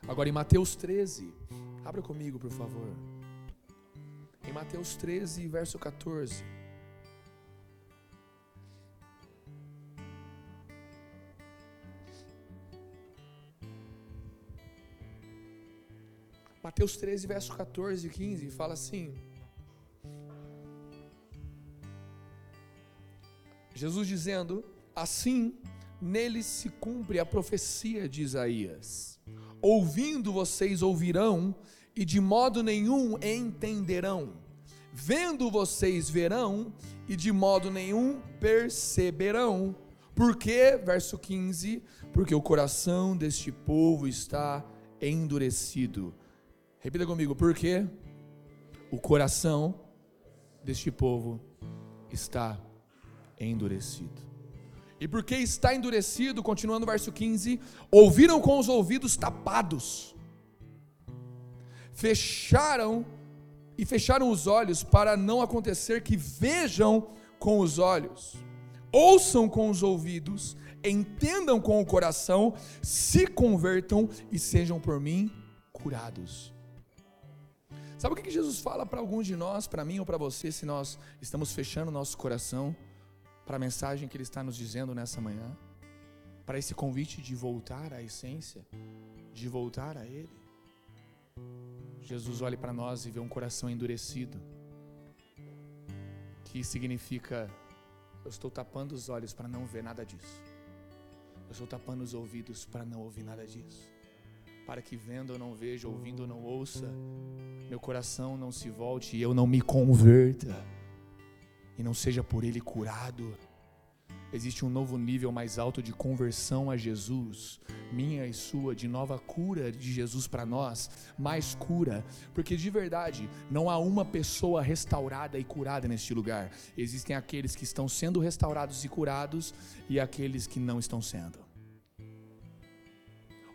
Agora em Mateus 13, Abra comigo, por favor. Em Mateus 13, verso 14. Mateus 13, verso 14 e 15 fala assim: Jesus dizendo: Assim nele se cumpre a profecia de Isaías. Ouvindo vocês ouvirão e de modo nenhum entenderão. Vendo vocês verão e de modo nenhum perceberão. Porque, verso 15, porque o coração deste povo está endurecido. Repita comigo, porque o coração deste povo está endurecido. E porque está endurecido, continuando o verso 15, ouviram com os ouvidos tapados fecharam e fecharam os olhos para não acontecer que vejam com os olhos, ouçam com os ouvidos, entendam com o coração, se convertam e sejam por mim curados. Sabe o que Jesus fala para alguns de nós, para mim ou para você, se nós estamos fechando nosso coração para a mensagem que Ele está nos dizendo nessa manhã? Para esse convite de voltar à essência, de voltar a Ele? Jesus olha para nós e vê um coração endurecido, que significa: eu estou tapando os olhos para não ver nada disso, eu estou tapando os ouvidos para não ouvir nada disso para que vendo eu não veja, ouvindo eu não ouça, meu coração não se volte e eu não me converta, e não seja por ele curado. Existe um novo nível mais alto de conversão a Jesus, minha e sua, de nova cura de Jesus para nós, mais cura, porque de verdade não há uma pessoa restaurada e curada neste lugar. Existem aqueles que estão sendo restaurados e curados e aqueles que não estão sendo.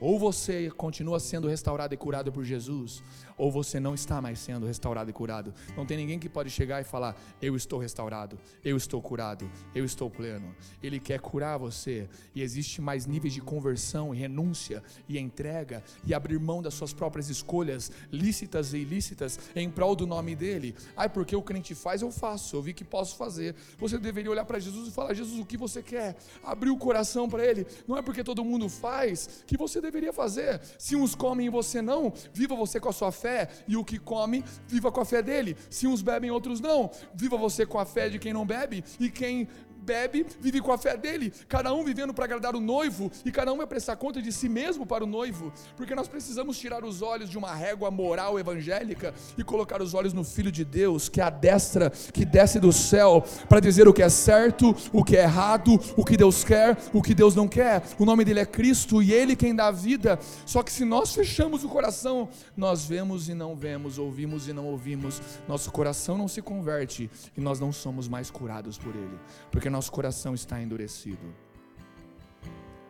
Ou você continua sendo restaurado e curado por Jesus, ou você não está mais sendo restaurado e curado. Não tem ninguém que pode chegar e falar: Eu estou restaurado, eu estou curado, eu estou pleno. Ele quer curar você, e existe mais níveis de conversão e renúncia e entrega e abrir mão das suas próprias escolhas, lícitas e ilícitas, em prol do nome dele. Ai, porque o crente faz, eu faço, eu vi que posso fazer. Você deveria olhar para Jesus e falar: Jesus, o que você quer? Abrir o coração para ele. Não é porque todo mundo faz que você deveria fazer. Se uns comem e você não, viva você com a sua fé, e o que come, viva com a fé dele. Se uns bebem, outros não. Viva você com a fé de quem não bebe, e quem bebe, vive com a fé dele, cada um vivendo para agradar o noivo, e cada um vai prestar conta de si mesmo para o noivo, porque nós precisamos tirar os olhos de uma régua moral evangélica e colocar os olhos no Filho de Deus, que é a destra que desce do céu para dizer o que é certo, o que é errado, o que Deus quer, o que Deus não quer. O nome dele é Cristo e ele quem dá vida. Só que se nós fechamos o coração, nós vemos e não vemos, ouvimos e não ouvimos, nosso coração não se converte e nós não somos mais curados por ele, porque nosso coração está endurecido.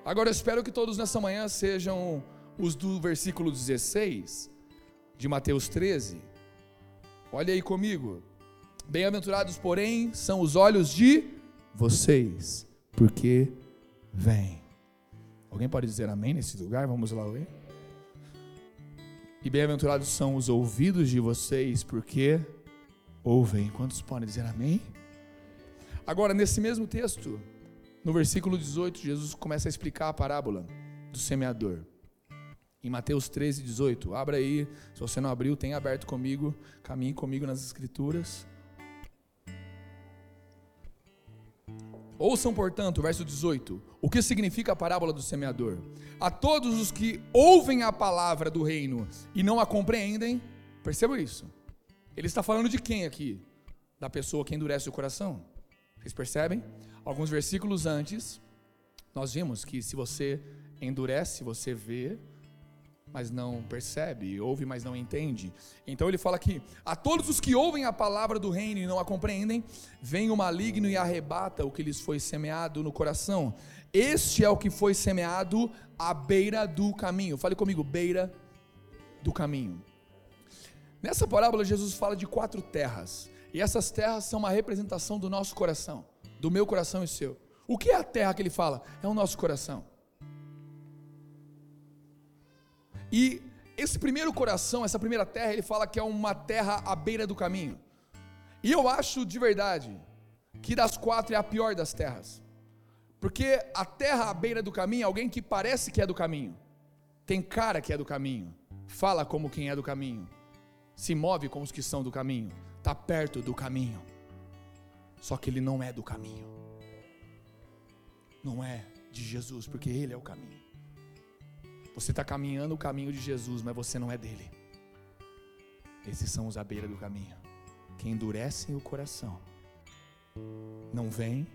Agora eu espero que todos nessa manhã sejam os do versículo 16 de Mateus 13. Olha aí comigo. Bem-aventurados, porém, são os olhos de vocês, porque vêm. Alguém pode dizer amém nesse lugar? Vamos lá ler. E bem-aventurados são os ouvidos de vocês, porque ouvem. Quantos podem dizer amém? Agora, nesse mesmo texto, no versículo 18, Jesus começa a explicar a parábola do semeador. Em Mateus 13, 18. Abra aí, se você não abriu, tenha aberto comigo, caminhe comigo nas Escrituras. Ouçam, portanto, verso 18. O que significa a parábola do semeador? A todos os que ouvem a palavra do reino e não a compreendem, perceba isso. Ele está falando de quem aqui? Da pessoa que endurece o coração. Vocês percebem? Alguns versículos antes, nós vimos que se você endurece, você vê, mas não percebe, ouve, mas não entende. Então ele fala aqui: a todos os que ouvem a palavra do reino e não a compreendem, vem o maligno e arrebata o que lhes foi semeado no coração. Este é o que foi semeado à beira do caminho. Fale comigo, beira do caminho. Nessa parábola, Jesus fala de quatro terras. E essas terras são uma representação do nosso coração, do meu coração e seu. O que é a terra que ele fala? É o nosso coração. E esse primeiro coração, essa primeira terra, ele fala que é uma terra à beira do caminho. E eu acho de verdade que das quatro é a pior das terras. Porque a terra à beira do caminho é alguém que parece que é do caminho, tem cara que é do caminho, fala como quem é do caminho, se move como os que são do caminho, está perto do caminho, só que ele não é do caminho, não é de Jesus, porque Ele é o caminho. Você está caminhando o caminho de Jesus, mas você não é dele. Esses são os à beira do caminho, que endurecem o coração, não vêm,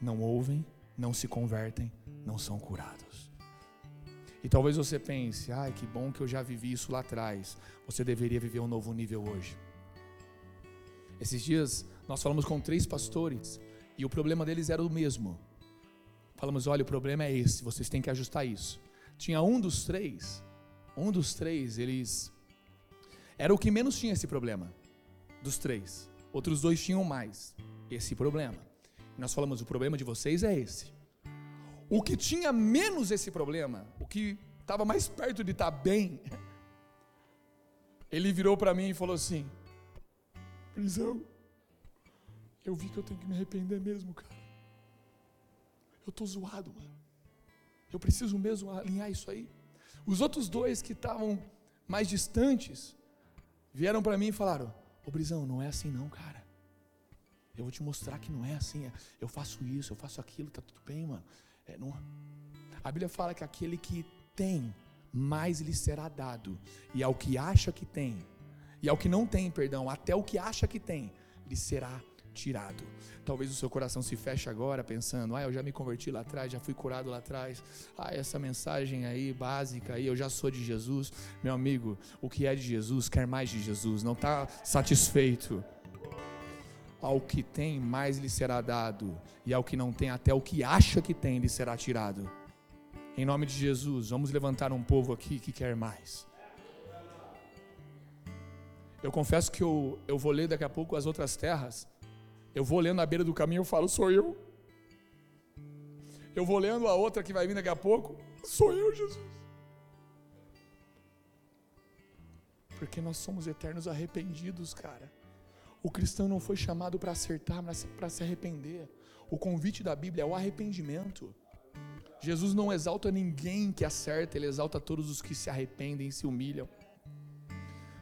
não ouvem, não se convertem, não são curados. E talvez você pense, ai que bom que eu já vivi isso lá atrás. Você deveria viver um novo nível hoje. Esses dias nós falamos com três pastores e o problema deles era o mesmo. Falamos: olha, o problema é esse, vocês têm que ajustar isso. Tinha um dos três, um dos três, eles Era o que menos tinha esse problema, dos três. Outros dois tinham mais esse problema. Nós falamos, o problema de vocês é esse. O que tinha menos esse problema, o que estava mais perto de estar tá bem, [LAUGHS] ele virou para mim e falou assim: Prisão, eu vi que eu tenho que me arrepender mesmo, cara. Eu tô zoado, mano. Eu preciso mesmo alinhar isso aí. Os outros dois que estavam mais distantes vieram para mim e falaram: Ô Brisão, não é assim não, cara. Eu vou te mostrar que não é assim. Eu faço isso, eu faço aquilo, tá tudo bem, mano. É, não... A Bíblia fala que aquele que tem, mais lhe será dado. E ao que acha que tem, e ao que não tem, perdão, até o que acha que tem, lhe será tirado. Talvez o seu coração se feche agora pensando: "Ah, eu já me converti lá atrás, já fui curado lá atrás. Ah, essa mensagem aí básica aí, eu já sou de Jesus". Meu amigo, o que é de Jesus quer mais de Jesus, não está satisfeito. Ao que tem, mais lhe será dado, e ao que não tem, até o que acha que tem, lhe será tirado. Em nome de Jesus, vamos levantar um povo aqui que quer mais. Eu confesso que eu, eu vou ler daqui a pouco as outras terras. Eu vou lendo na beira do caminho, eu falo, sou eu. Eu vou lendo a outra que vai vir daqui a pouco, sou eu, Jesus. Porque nós somos eternos arrependidos, cara. O cristão não foi chamado para acertar, mas para se arrepender. O convite da Bíblia é o arrependimento. Jesus não exalta ninguém que acerta, ele exalta todos os que se arrependem e se humilham.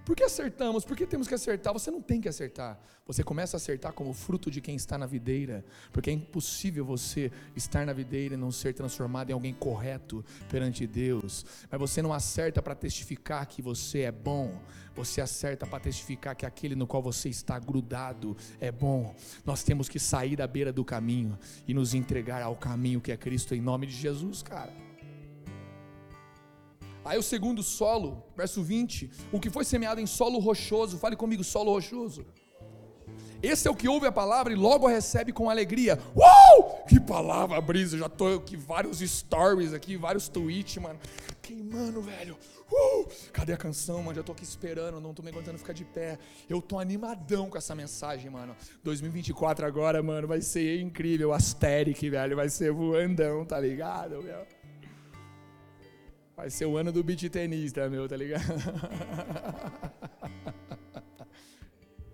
Por que acertamos? Por que temos que acertar? Você não tem que acertar. Você começa a acertar como fruto de quem está na videira, porque é impossível você estar na videira e não ser transformado em alguém correto perante Deus. Mas você não acerta para testificar que você é bom, você acerta para testificar que aquele no qual você está grudado é bom. Nós temos que sair da beira do caminho e nos entregar ao caminho que é Cristo em nome de Jesus, cara. Aí o segundo solo, verso 20, o que foi semeado em solo rochoso, fale comigo, solo rochoso. Esse é o que ouve a palavra e logo a recebe com alegria. Uau! Que palavra, brisa. Já tô aqui vários stories aqui, vários tweets, mano. Queimando, velho. Uh! Cadê a canção, mano? Já tô aqui esperando, não tô me aguentando ficar de pé. Eu tô animadão com essa mensagem, mano. 2024 agora, mano, vai ser incrível. Asteric, velho, vai ser voandão, tá ligado, meu? Vai ser o ano do beat tenista, meu, tá ligado?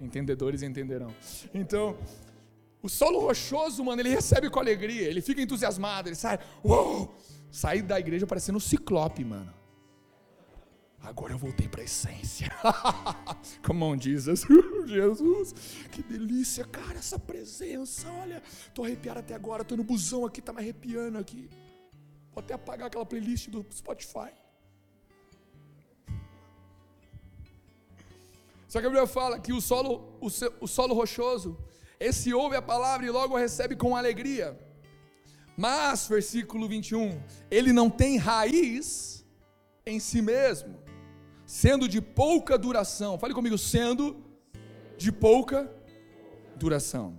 Entendedores entenderão. Então, o solo rochoso, mano, ele recebe com alegria, ele fica entusiasmado, ele sai, uou! Sai da igreja parecendo um ciclope, mano. Agora eu voltei para a essência. [LAUGHS] Come on, Jesus. [LAUGHS] Jesus, que delícia, cara, essa presença. Olha, tô arrepiado até agora, tô no busão aqui, tá me arrepiando aqui. Vou até apagar aquela playlist do Spotify. Só que a Bíblia fala que o solo, o, o solo rochoso, esse ouve a palavra e logo a recebe com alegria. Mas, versículo 21, ele não tem raiz em si mesmo, sendo de pouca duração. Fale comigo, sendo de pouca duração.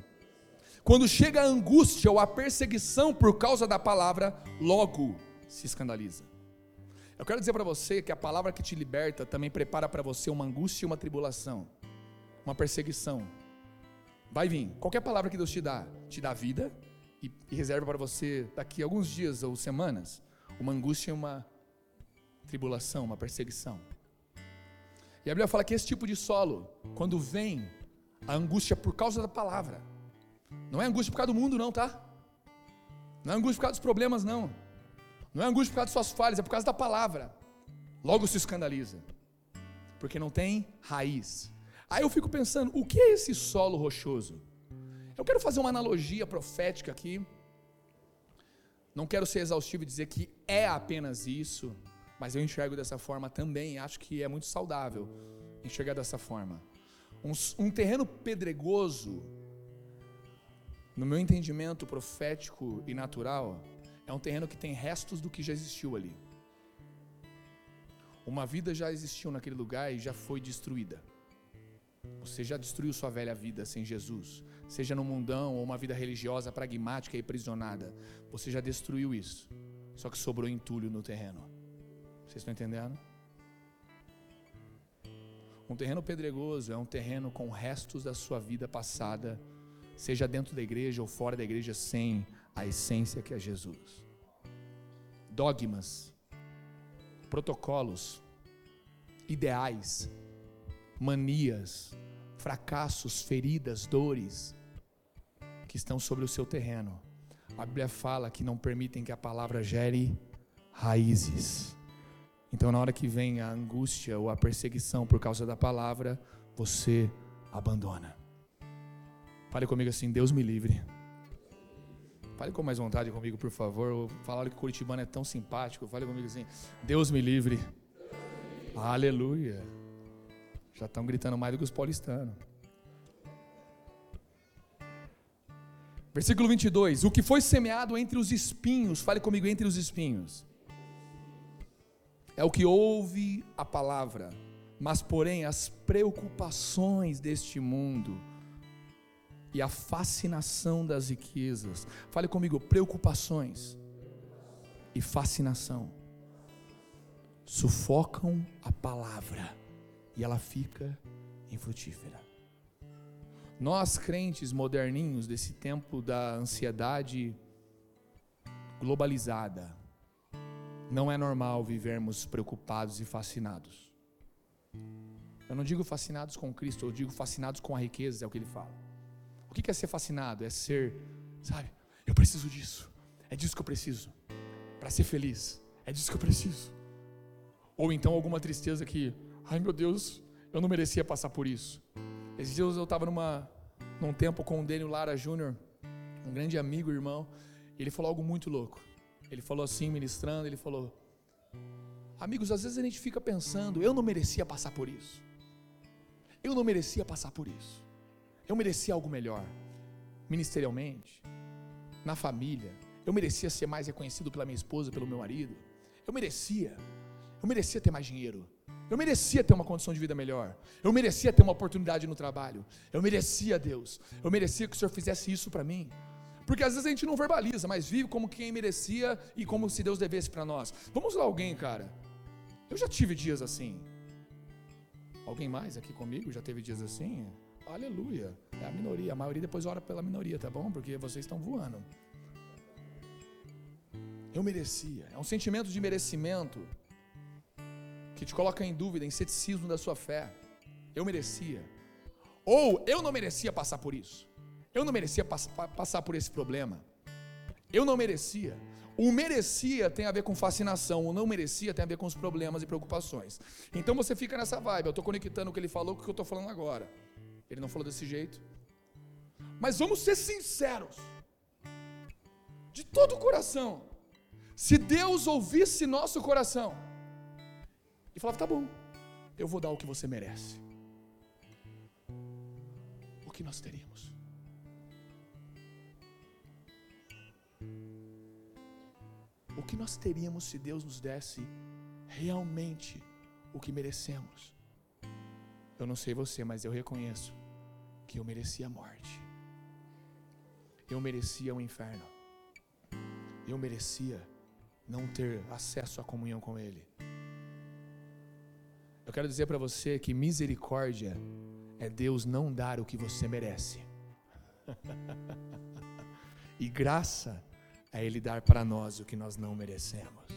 Quando chega a angústia ou a perseguição por causa da palavra, logo se escandaliza. Eu quero dizer para você que a palavra que te liberta também prepara para você uma angústia e uma tribulação, uma perseguição. Vai vir. Qualquer palavra que Deus te dá, te dá vida e, e reserva para você daqui a alguns dias ou semanas uma angústia e uma tribulação, uma perseguição. E a Bíblia fala que esse tipo de solo, quando vem a angústia por causa da palavra, não é angústia por causa do mundo, não, tá? Não é angústia por causa dos problemas, não. Não é angústia por causa de suas falhas, é por causa da palavra. Logo se escandaliza. Porque não tem raiz. Aí eu fico pensando, o que é esse solo rochoso? Eu quero fazer uma analogia profética aqui. Não quero ser exaustivo e dizer que é apenas isso, mas eu enxergo dessa forma também. Acho que é muito saudável enxergar dessa forma. Um, um terreno pedregoso no meu entendimento profético e natural, é um terreno que tem restos do que já existiu ali. Uma vida já existiu naquele lugar e já foi destruída. Você já destruiu sua velha vida sem Jesus, seja no mundão ou uma vida religiosa pragmática e prisionada. Você já destruiu isso. Só que sobrou entulho no terreno. Vocês estão entendendo? Um terreno pedregoso é um terreno com restos da sua vida passada, seja dentro da igreja ou fora da igreja, sem a essência que é Jesus. Dogmas, protocolos, ideais, manias, fracassos, feridas, dores que estão sobre o seu terreno. A Bíblia fala que não permitem que a palavra gere raízes. Então, na hora que vem a angústia ou a perseguição por causa da palavra, você abandona. Fale comigo assim: Deus me livre. Fale com mais vontade comigo, por favor. Falaram que Curitibano é tão simpático. Fale comigo assim: Deus me livre. Aleluia. Já estão gritando mais do que os paulistanos. Versículo 22. O que foi semeado entre os espinhos, fale comigo, entre os espinhos, é o que ouve a palavra, mas porém as preocupações deste mundo e a fascinação das riquezas. Fale comigo, preocupações e fascinação sufocam a palavra e ela fica infrutífera. Nós, crentes moderninhos desse tempo da ansiedade globalizada, não é normal vivermos preocupados e fascinados. Eu não digo fascinados com Cristo, eu digo fascinados com a riqueza, é o que ele fala. O que é ser fascinado? É ser, sabe, eu preciso disso, é disso que eu preciso, para ser feliz, é disso que eu preciso. Ou então alguma tristeza que, ai meu Deus, eu não merecia passar por isso. Esses dias eu estava numa, num tempo com o Daniel Lara Júnior, um grande amigo, irmão, e ele falou algo muito louco. Ele falou assim, ministrando, ele falou: Amigos, às vezes a gente fica pensando, eu não merecia passar por isso. Eu não merecia passar por isso. Eu merecia algo melhor, ministerialmente, na família. Eu merecia ser mais reconhecido pela minha esposa, pelo meu marido. Eu merecia. Eu merecia ter mais dinheiro. Eu merecia ter uma condição de vida melhor. Eu merecia ter uma oportunidade no trabalho. Eu merecia, Deus. Eu merecia que o Senhor fizesse isso para mim. Porque às vezes a gente não verbaliza, mas vive como quem merecia e como se Deus devesse para nós. Vamos lá, alguém, cara. Eu já tive dias assim. Alguém mais aqui comigo já teve dias assim? Aleluia. É a minoria. A maioria depois ora pela minoria, tá bom? Porque vocês estão voando. Eu merecia. É um sentimento de merecimento que te coloca em dúvida, em ceticismo da sua fé. Eu merecia. Ou eu não merecia passar por isso. Eu não merecia pass passar por esse problema. Eu não merecia. O merecia tem a ver com fascinação, o não merecia tem a ver com os problemas e preocupações. Então você fica nessa vibe. Eu estou conectando o que ele falou com o que eu estou falando agora. Ele não falou desse jeito. Mas vamos ser sinceros. De todo o coração. Se Deus ouvisse nosso coração e falava: tá bom, eu vou dar o que você merece. O que nós teríamos? o que nós teríamos se Deus nos desse realmente o que merecemos? Eu não sei você, mas eu reconheço que eu merecia a morte. Eu merecia o inferno. Eu merecia não ter acesso à comunhão com Ele. Eu quero dizer para você que misericórdia é Deus não dar o que você merece. [LAUGHS] e graça é Ele dar para nós o que nós não merecemos.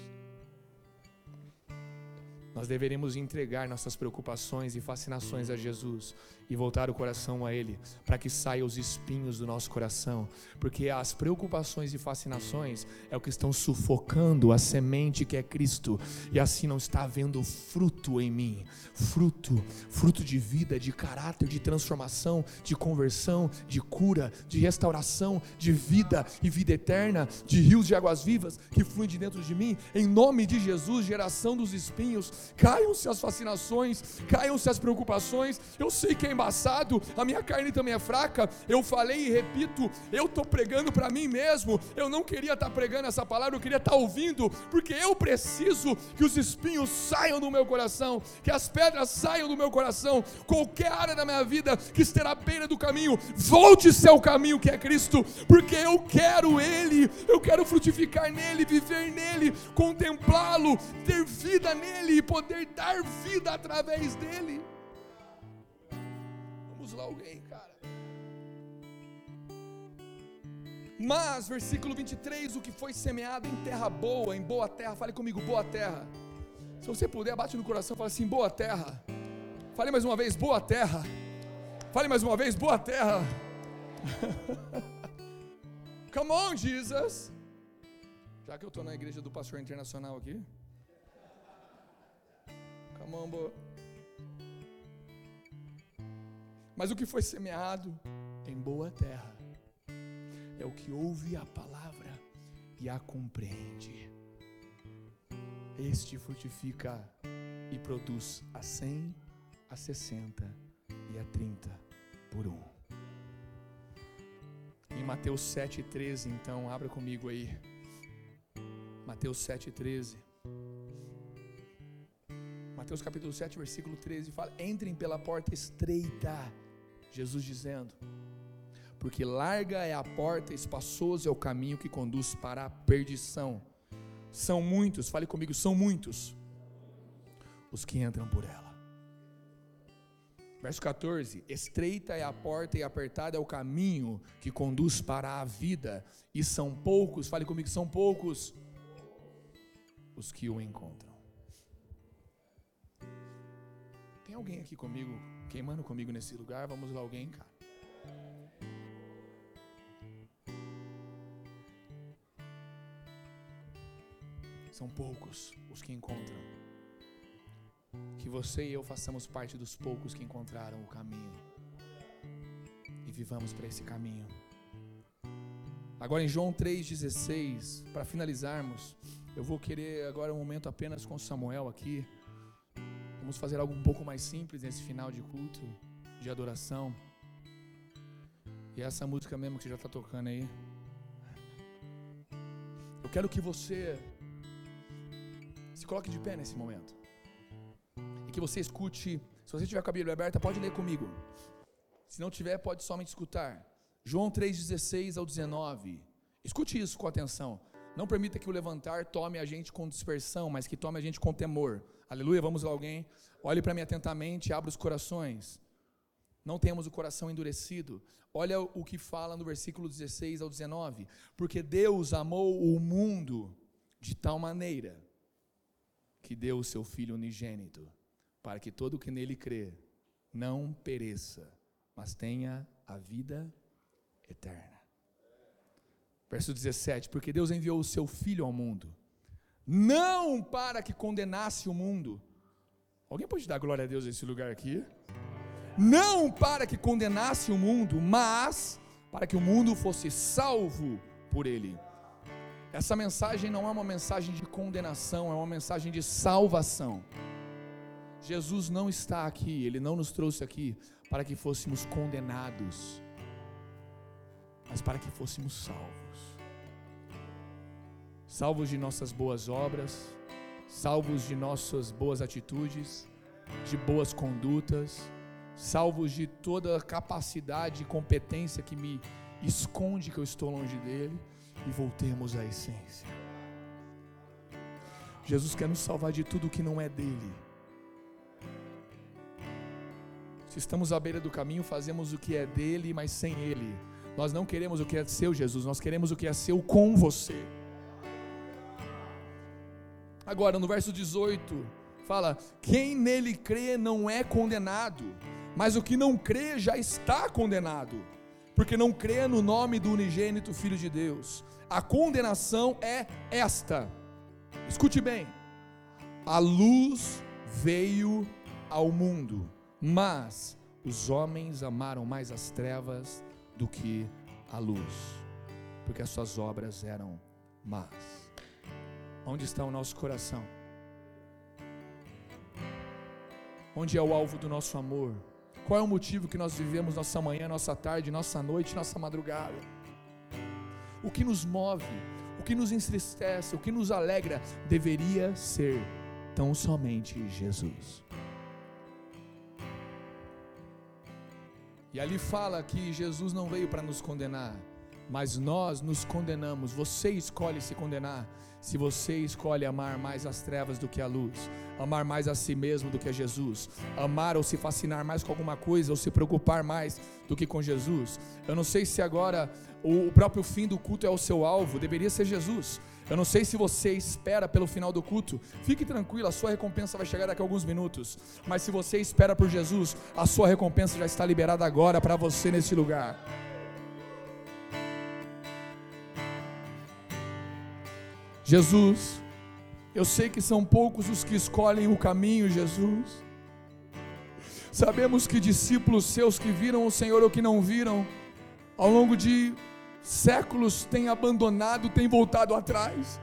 Nós deveríamos entregar nossas preocupações e fascinações a Jesus e voltar o coração a Ele, para que saiam os espinhos do nosso coração, porque as preocupações e fascinações é o que estão sufocando a semente que é Cristo, e assim não está havendo fruto em mim. Fruto, fruto de vida, de caráter, de transformação, de conversão, de cura, de restauração, de vida e vida eterna, de rios de águas vivas que fluem de dentro de mim, em nome de Jesus, geração dos espinhos, caiam-se as fascinações, caiam-se as preocupações. Eu sei que é embaçado, a minha carne também é fraca. Eu falei e repito, eu estou pregando para mim mesmo. Eu não queria estar tá pregando essa palavra, eu queria estar tá ouvindo, porque eu preciso que os espinhos saiam do meu coração, que as pedras saiam do meu coração. Qualquer área da minha vida que esteja à beira do caminho, volte-se ao caminho que é Cristo, porque eu quero Ele, eu quero frutificar nele, viver nele, contemplá-lo, ter vida nele e poder dar vida através dele. Vamos lá, alguém, cara. Mas, versículo 23, o que foi semeado em terra boa, em boa terra, fale comigo, boa terra. Se você puder, bate no coração e fala assim: boa terra. Fale mais uma vez, boa terra. Fale mais uma vez, boa terra. [LAUGHS] Come on, Jesus. Já que eu estou na igreja do pastor internacional aqui. Boa. Mas o que foi semeado em boa terra é o que ouve a palavra e a compreende. Este frutifica e produz a cem, a sessenta e a trinta por um. Em Mateus 7,13, então, abra comigo aí. Mateus 7,13. Mateus capítulo 7, versículo 13 fala: Entrem pela porta estreita Jesus dizendo: Porque larga é a porta, espaçoso é o caminho que conduz para a perdição. São muitos, fale comigo, são muitos os que entram por ela. Verso 14: Estreita é a porta e apertado é o caminho que conduz para a vida, e são poucos, fale comigo, são poucos os que o encontram. Alguém aqui comigo queimando comigo nesse lugar. Vamos lá, alguém, cara. São poucos os que encontram. Que você e eu façamos parte dos poucos que encontraram o caminho. E vivamos para esse caminho. Agora em João 3,16, para finalizarmos, eu vou querer agora um momento apenas com Samuel aqui. Vamos fazer algo um pouco mais simples nesse final de culto, de adoração. E essa música mesmo que você já está tocando aí. Eu quero que você se coloque de pé nesse momento. E que você escute. Se você tiver com a Bíblia aberta, pode ler comigo. Se não tiver, pode somente escutar. João 3,16 ao 19. Escute isso com atenção. Não permita que o levantar tome a gente com dispersão, mas que tome a gente com temor. Aleluia, vamos lá alguém. Olhe para mim atentamente, abra os corações. Não temos o coração endurecido. Olha o que fala no versículo 16 ao 19. Porque Deus amou o mundo de tal maneira que deu o seu Filho unigênito, para que todo que nele crê não pereça, mas tenha a vida eterna. Verso 17: Porque Deus enviou o seu Filho ao mundo não para que condenasse o mundo. Alguém pode dar glória a Deus nesse lugar aqui? Não para que condenasse o mundo, mas para que o mundo fosse salvo por ele. Essa mensagem não é uma mensagem de condenação, é uma mensagem de salvação. Jesus não está aqui, ele não nos trouxe aqui para que fôssemos condenados, mas para que fôssemos salvos salvos de nossas boas obras, salvos de nossas boas atitudes, de boas condutas, salvos de toda a capacidade e competência que me esconde que eu estou longe dele, e voltemos à essência. Jesus quer nos salvar de tudo que não é dele. Se estamos à beira do caminho, fazemos o que é dele, mas sem ele. Nós não queremos o que é seu, Jesus, nós queremos o que é seu com você. Agora, no verso 18, fala: Quem nele crê não é condenado, mas o que não crê já está condenado, porque não crê no nome do unigênito Filho de Deus. A condenação é esta. Escute bem: a luz veio ao mundo, mas os homens amaram mais as trevas do que a luz, porque as suas obras eram más. Onde está o nosso coração? Onde é o alvo do nosso amor? Qual é o motivo que nós vivemos nossa manhã, nossa tarde, nossa noite, nossa madrugada? O que nos move, o que nos entristece, o que nos alegra, deveria ser tão somente Jesus. E ali fala que Jesus não veio para nos condenar, mas nós nos condenamos. Você escolhe se condenar se você escolhe amar mais as trevas do que a luz, amar mais a si mesmo do que a Jesus, amar ou se fascinar mais com alguma coisa, ou se preocupar mais do que com Jesus. Eu não sei se agora o próprio fim do culto é o seu alvo, deveria ser Jesus. Eu não sei se você espera pelo final do culto. Fique tranquilo, a sua recompensa vai chegar daqui a alguns minutos. Mas se você espera por Jesus, a sua recompensa já está liberada agora para você nesse lugar. Jesus, eu sei que são poucos os que escolhem o caminho, Jesus. Sabemos que discípulos seus que viram o Senhor ou que não viram, ao longo de séculos têm abandonado, têm voltado atrás.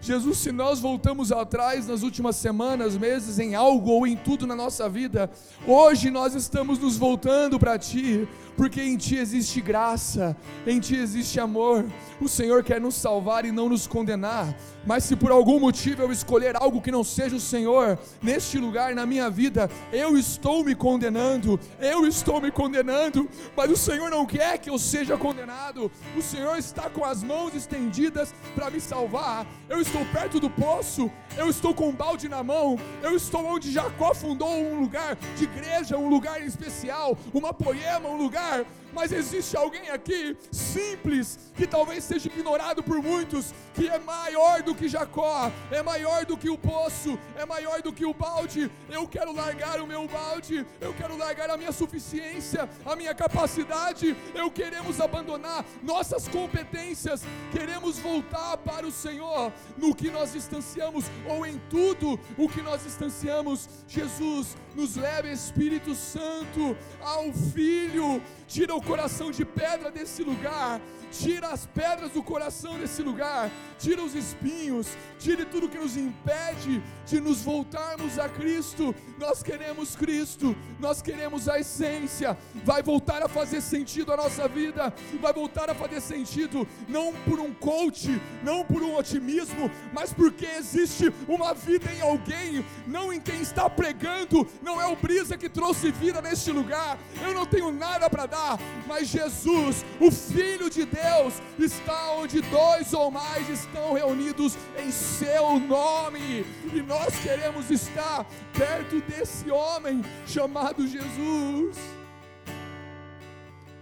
Jesus, se nós voltamos atrás nas últimas semanas, meses, em algo ou em tudo na nossa vida, hoje nós estamos nos voltando para Ti, porque em Ti existe graça, em Ti existe amor. O Senhor quer nos salvar e não nos condenar. Mas se por algum motivo eu escolher algo que não seja o Senhor, neste lugar, na minha vida, eu estou me condenando, eu estou me condenando, mas o Senhor não quer que eu seja condenado. O Senhor está com as mãos estendidas para me salvar. Eu estou perto do poço, eu estou com um balde na mão, eu estou onde Jacó fundou um lugar de igreja, um lugar especial, uma poema, um lugar mas existe alguém aqui simples, que talvez seja ignorado por muitos, que é maior do que Jacó, é maior do que o poço, é maior do que o balde. Eu quero largar o meu balde, eu quero largar a minha suficiência, a minha capacidade. Eu queremos abandonar nossas competências, queremos voltar para o Senhor no que nós distanciamos ou em tudo o que nós distanciamos. Jesus, nos leve, Espírito Santo, ao Filho, tira o coração de pedra desse lugar tira as pedras do coração desse lugar, tira os espinhos, tire tudo que nos impede de nos voltarmos a Cristo. Nós queremos Cristo, nós queremos a essência. Vai voltar a fazer sentido a nossa vida, vai voltar a fazer sentido não por um coach, não por um otimismo, mas porque existe uma vida em alguém, não em quem está pregando. Não é o brisa que trouxe vida neste lugar. Eu não tenho nada para dar, mas Jesus, o Filho de Deus está onde dois ou mais estão reunidos em seu nome, e nós queremos estar perto desse homem chamado Jesus.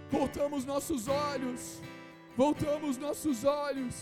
Voltamos nossos olhos, voltamos nossos olhos